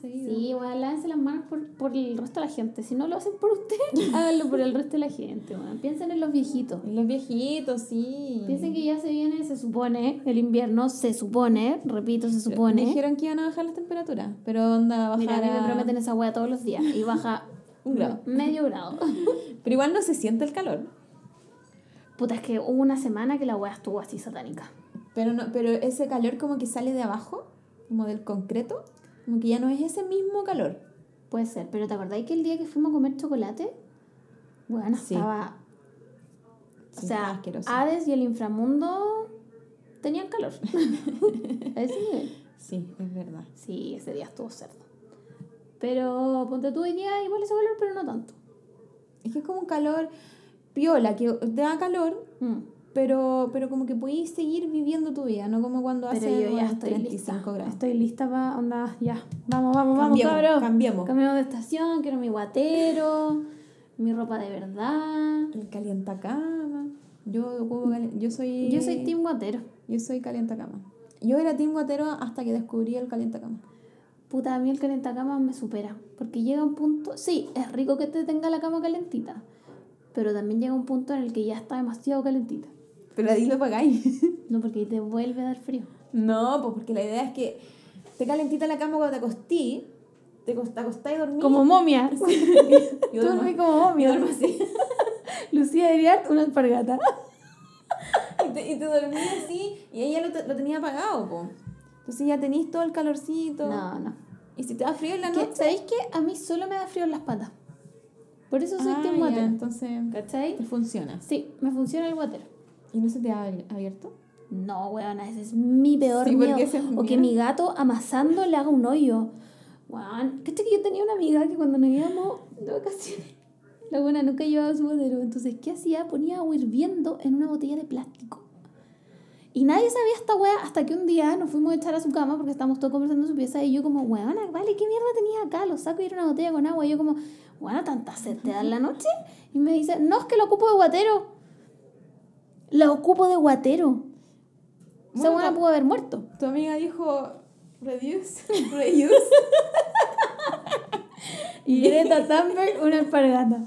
Sí, weón, lávense las manos por, por el resto de la gente. Si no lo hacen por usted, háganlo por el resto de la gente, weón. Piensen en los viejitos. Los viejitos, sí. Piensen que ya se viene, se supone, el invierno, se supone, repito, se supone. Dijeron que iban a bajar las temperaturas, pero onda bajar Mira, a mí me prometen esa weá todos los días y baja Un grado. medio grado. Pero igual no se siente el calor. Puta, es que hubo una semana que la weá estuvo así satánica. Pero no, pero ese calor como que sale de abajo, como del concreto, como que ya no es ese mismo calor. Puede ser, pero ¿te acordáis que el día que fuimos a comer chocolate? Bueno, Sí. estaba. O Sí, sea, asqueroso. Hades y el inframundo tenían calor. nivel. Sí, es verdad. Sí, ese día estuvo cerdo. Pero ponte tú hoy día igual ese calor, pero no tanto. Es que es como un calor piola, que te da calor, Mm. Pero, pero como que puedes seguir viviendo tu vida, no como cuando Pero hace yo ya estoy 35 lista. grados. Estoy lista para onda, ya. Vamos, vamos, vamos, Cambiemos, cabrón. cambiemos. Cambiemos de estación, quiero mi guatero, mi ropa de verdad. El calientacama. Yo, yo soy... Yo soy team guatero. Yo soy calientacama. Yo era team guatero hasta que descubrí el calientacama. Puta, a mí el calentacama me supera. Porque llega un punto. Sí, es rico que te tenga la cama calentita. Pero también llega un punto en el que ya está demasiado calentita. Pero ahí lo pagáis. No, porque ahí te vuelve a dar frío. No, pues porque la idea es que te calentita la cama cuando te acostí, te, acostás y dormís. Como momia. Yo Tú dormís como yo momia. duermo así. Lucía Iriart, una alpargata. y, te, y te dormís así y ella lo, lo tenía apagado, po. Entonces ya tenís todo el calorcito. No, no. Y si te da frío en la noche... ¿Sabéis qué? A mí solo me da frío en las patas. Por eso soy Ah, team ya, guatero. entonces ¿Cachai? te funciona. Sí, me funciona el guatero. ¿Y no se te ha abierto? No, weona, ese es mi peor Sí, miedo. es O que mi gato amasando le haga un hoyo. Weón, ¿cachai que yo tenía una amiga que cuando nos íbamos de vacaciones, la buena nunca llevaba su guatero. Entonces, ¿qué hacía? Ponía agua hirviendo en una botella de plástico. Y nadie sabía esta wea hasta que un día nos fuimos a echar a su cama porque estábamos todos conversando en su pieza y yo como, weona, vale, ¿qué mierda tenía acá? Lo saco y era una botella con agua. Y yo como, weona, ¿tanta sed te da en la noche? Y me dice, no, es que lo ocupo de guatero. Lo ocupo de guatero. Esa Bueno, buena pudo haber muerto. Tu amiga dijo, reduce, reuse. Y Greta Thunberg, una alpargata.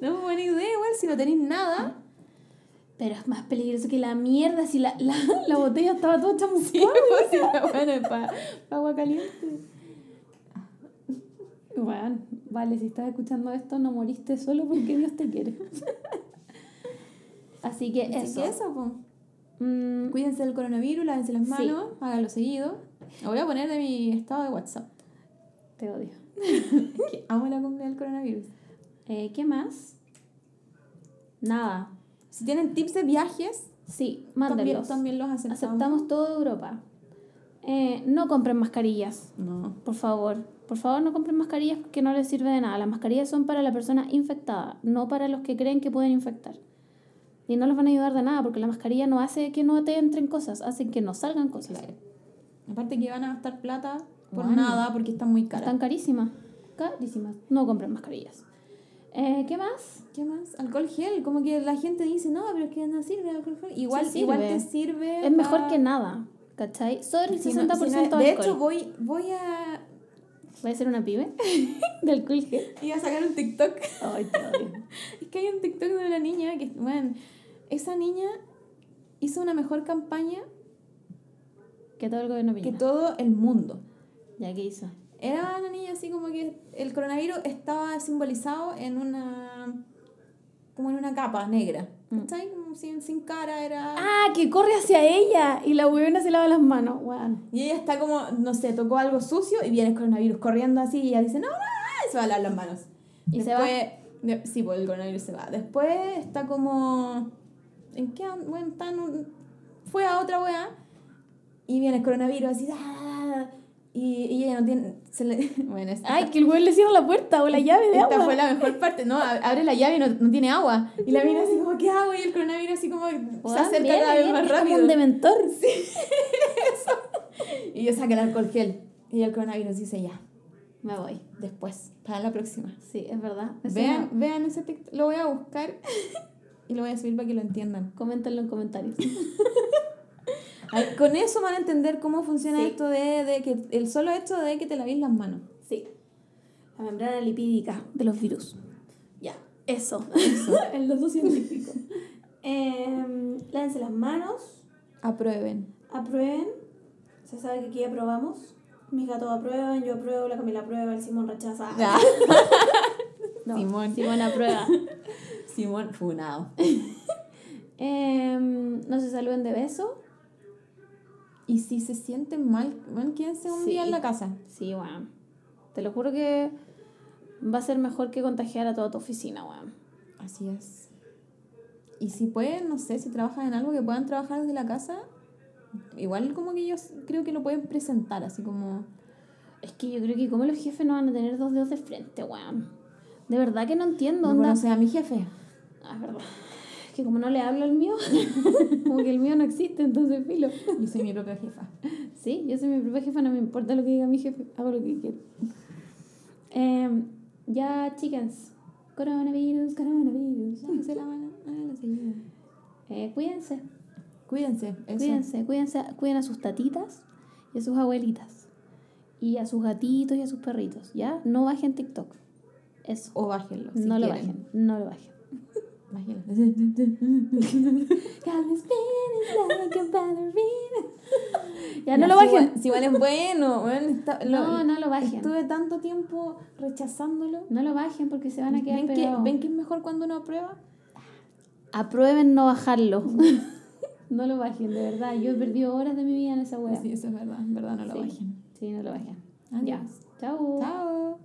no es buena idea, igual, si no tenéis nada. Pero es más peligroso que la mierda si la, la, la botella estaba toda chamuscada. Sí, pues si la es para agua caliente. Bueno, vale, si estás escuchando esto, no moriste solo porque Dios te quiere. Así que Así eso. que eso. Mm, Cuídense del coronavirus, lávense las Sí. manos, háganlo seguido. Lo voy a poner de mi estado de WhatsApp. te odio. Que amo la cumbia del coronavirus. Eh, ¿Qué más? Nada. Si tienen tips de viajes, Sí, también, mándenlos. también los aceptamos. Aceptamos toda Europa. Eh, no compren mascarillas, No. por favor. Por favor, no compren mascarillas que no les sirve de nada. Las mascarillas son para la persona infectada, no para los que creen que pueden infectar. Y no les van a ayudar de nada, porque la mascarilla no hace que no te entren cosas, hace que no salgan cosas. Aparte que van a gastar plata por Bueno. nada porque están muy caras. Están carísimas. Carísimas. No compren mascarillas. Eh, ¿Qué más? ¿Qué más? Alcohol gel. Como que la gente dice, no, pero es que no sirve el alcohol gel. Igual, Sí igual te sirve. Es mejor pa- que nada. ¿Cachai? Sobre el Si no- 60% si no- de De alcohol. hecho, voy, voy a. Voy a hacer una pyme de alcohol gel. Iba a sacar un TikTok. Ay. Es que hay un TikTok de una niña que, bueno, esa niña hizo una mejor campaña Que todo el gobierno que piñera. todo el mundo. Ya, ¿qué hizo? Era una niña así como que el coronavirus estaba simbolizado en una. como en una capa negra. ¿Cachai? Como sin, sin cara, era. Ah, que corre hacia ella y la huevona se lava las manos. Weón. Y ella está como, no sé, tocó algo sucio y viene el coronavirus corriendo así y ella dice, no, no, no, y se va a lavar las manos. ¿Y se Después, de- sí, pues el coronavirus se va. Después está como, ¿en qué? Bueno, un- fue a otra weá y viene el coronavirus así, ¡ah! Y, y ella no tiene, se le, bueno, esta, Ay, que el weón le cierra la puerta o la llave de esta agua. fue la mejor parte, ¿no? Abre la llave y no, no tiene agua. Y la mina así como, ¿qué hago? Y el coronavirus así como se Weón, acerca viene, cada vez más es como rápido. un dementor. Y yo saqué el alcohol gel. Y el coronavirus dice ya, Me voy. después, para la próxima. Sí, es verdad. Eso Vean, no- vean ese TikTok, lo voy a buscar y lo voy a subir para que lo entiendan. Coméntenlo en comentarios. Con eso van a entender cómo funciona Sí. esto de, de que el solo hecho de que te lavéis las manos. Sí. La membrana lipídica de los virus. Ya, eso. el dato científico. Eh, lávense las manos, Aprueben. aprueben. Se sabe que aquí aprobamos. Mis gatos aprueban, yo apruebo, la Camila aprueba, el Simón rechaza. Ya. No, Simón. Simón aprueba. Simón Funado. Em, no se saluden de beso. Y si se sienten mal, bueno, quédense un Sí. día en la casa. Sí, weón. Te lo juro que va a ser mejor que contagiar a toda tu oficina, weón. Así es. Y si pueden, no sé, si trabajan en algo que puedan trabajar desde la casa, igual como que ellos creo que lo pueden presentar, así como... Es que yo creo que como los jefes no van a tener dos dedos de frente, weón. De verdad que no entiendo, No onda. conoce a mi jefe. Ah, es verdad. Que como no le hablo al mío, como que el mío no existe, entonces filo. Yo soy mi propia jefa. Sí, yo soy mi propia jefa, no me importa lo que diga mi jefe, hago lo que quiero. Em, ya, chickens. Coronavirus, coronavirus. Lávense la mano. La. Eh, cuídense, Cuídense. Eso. cuídense, cuídense, cuiden a sus tatitas y a sus abuelitas. Y a sus gatitos y a sus perritos, ¿ya? No bajen TikTok. Eso. O bájenlo. si no lo bajen, no lo bajen. Bájenlo. Ya no lo bajen. Si igual es bueno. bueno, está- No, lo- no lo bajen. Estuve tanto tiempo rechazándolo. No lo bajen porque se van a quedar ¿Ven que. ¿Ven que es mejor cuando uno aprueba? Aprueben no bajarlo. no lo bajen, de verdad. Yo he perdido horas de mi vida en esa wea. Sí, eso es verdad. En verdad no lo Sí. bajen. Sí, no lo bajen. Adiós. Ya. Chao. Chao.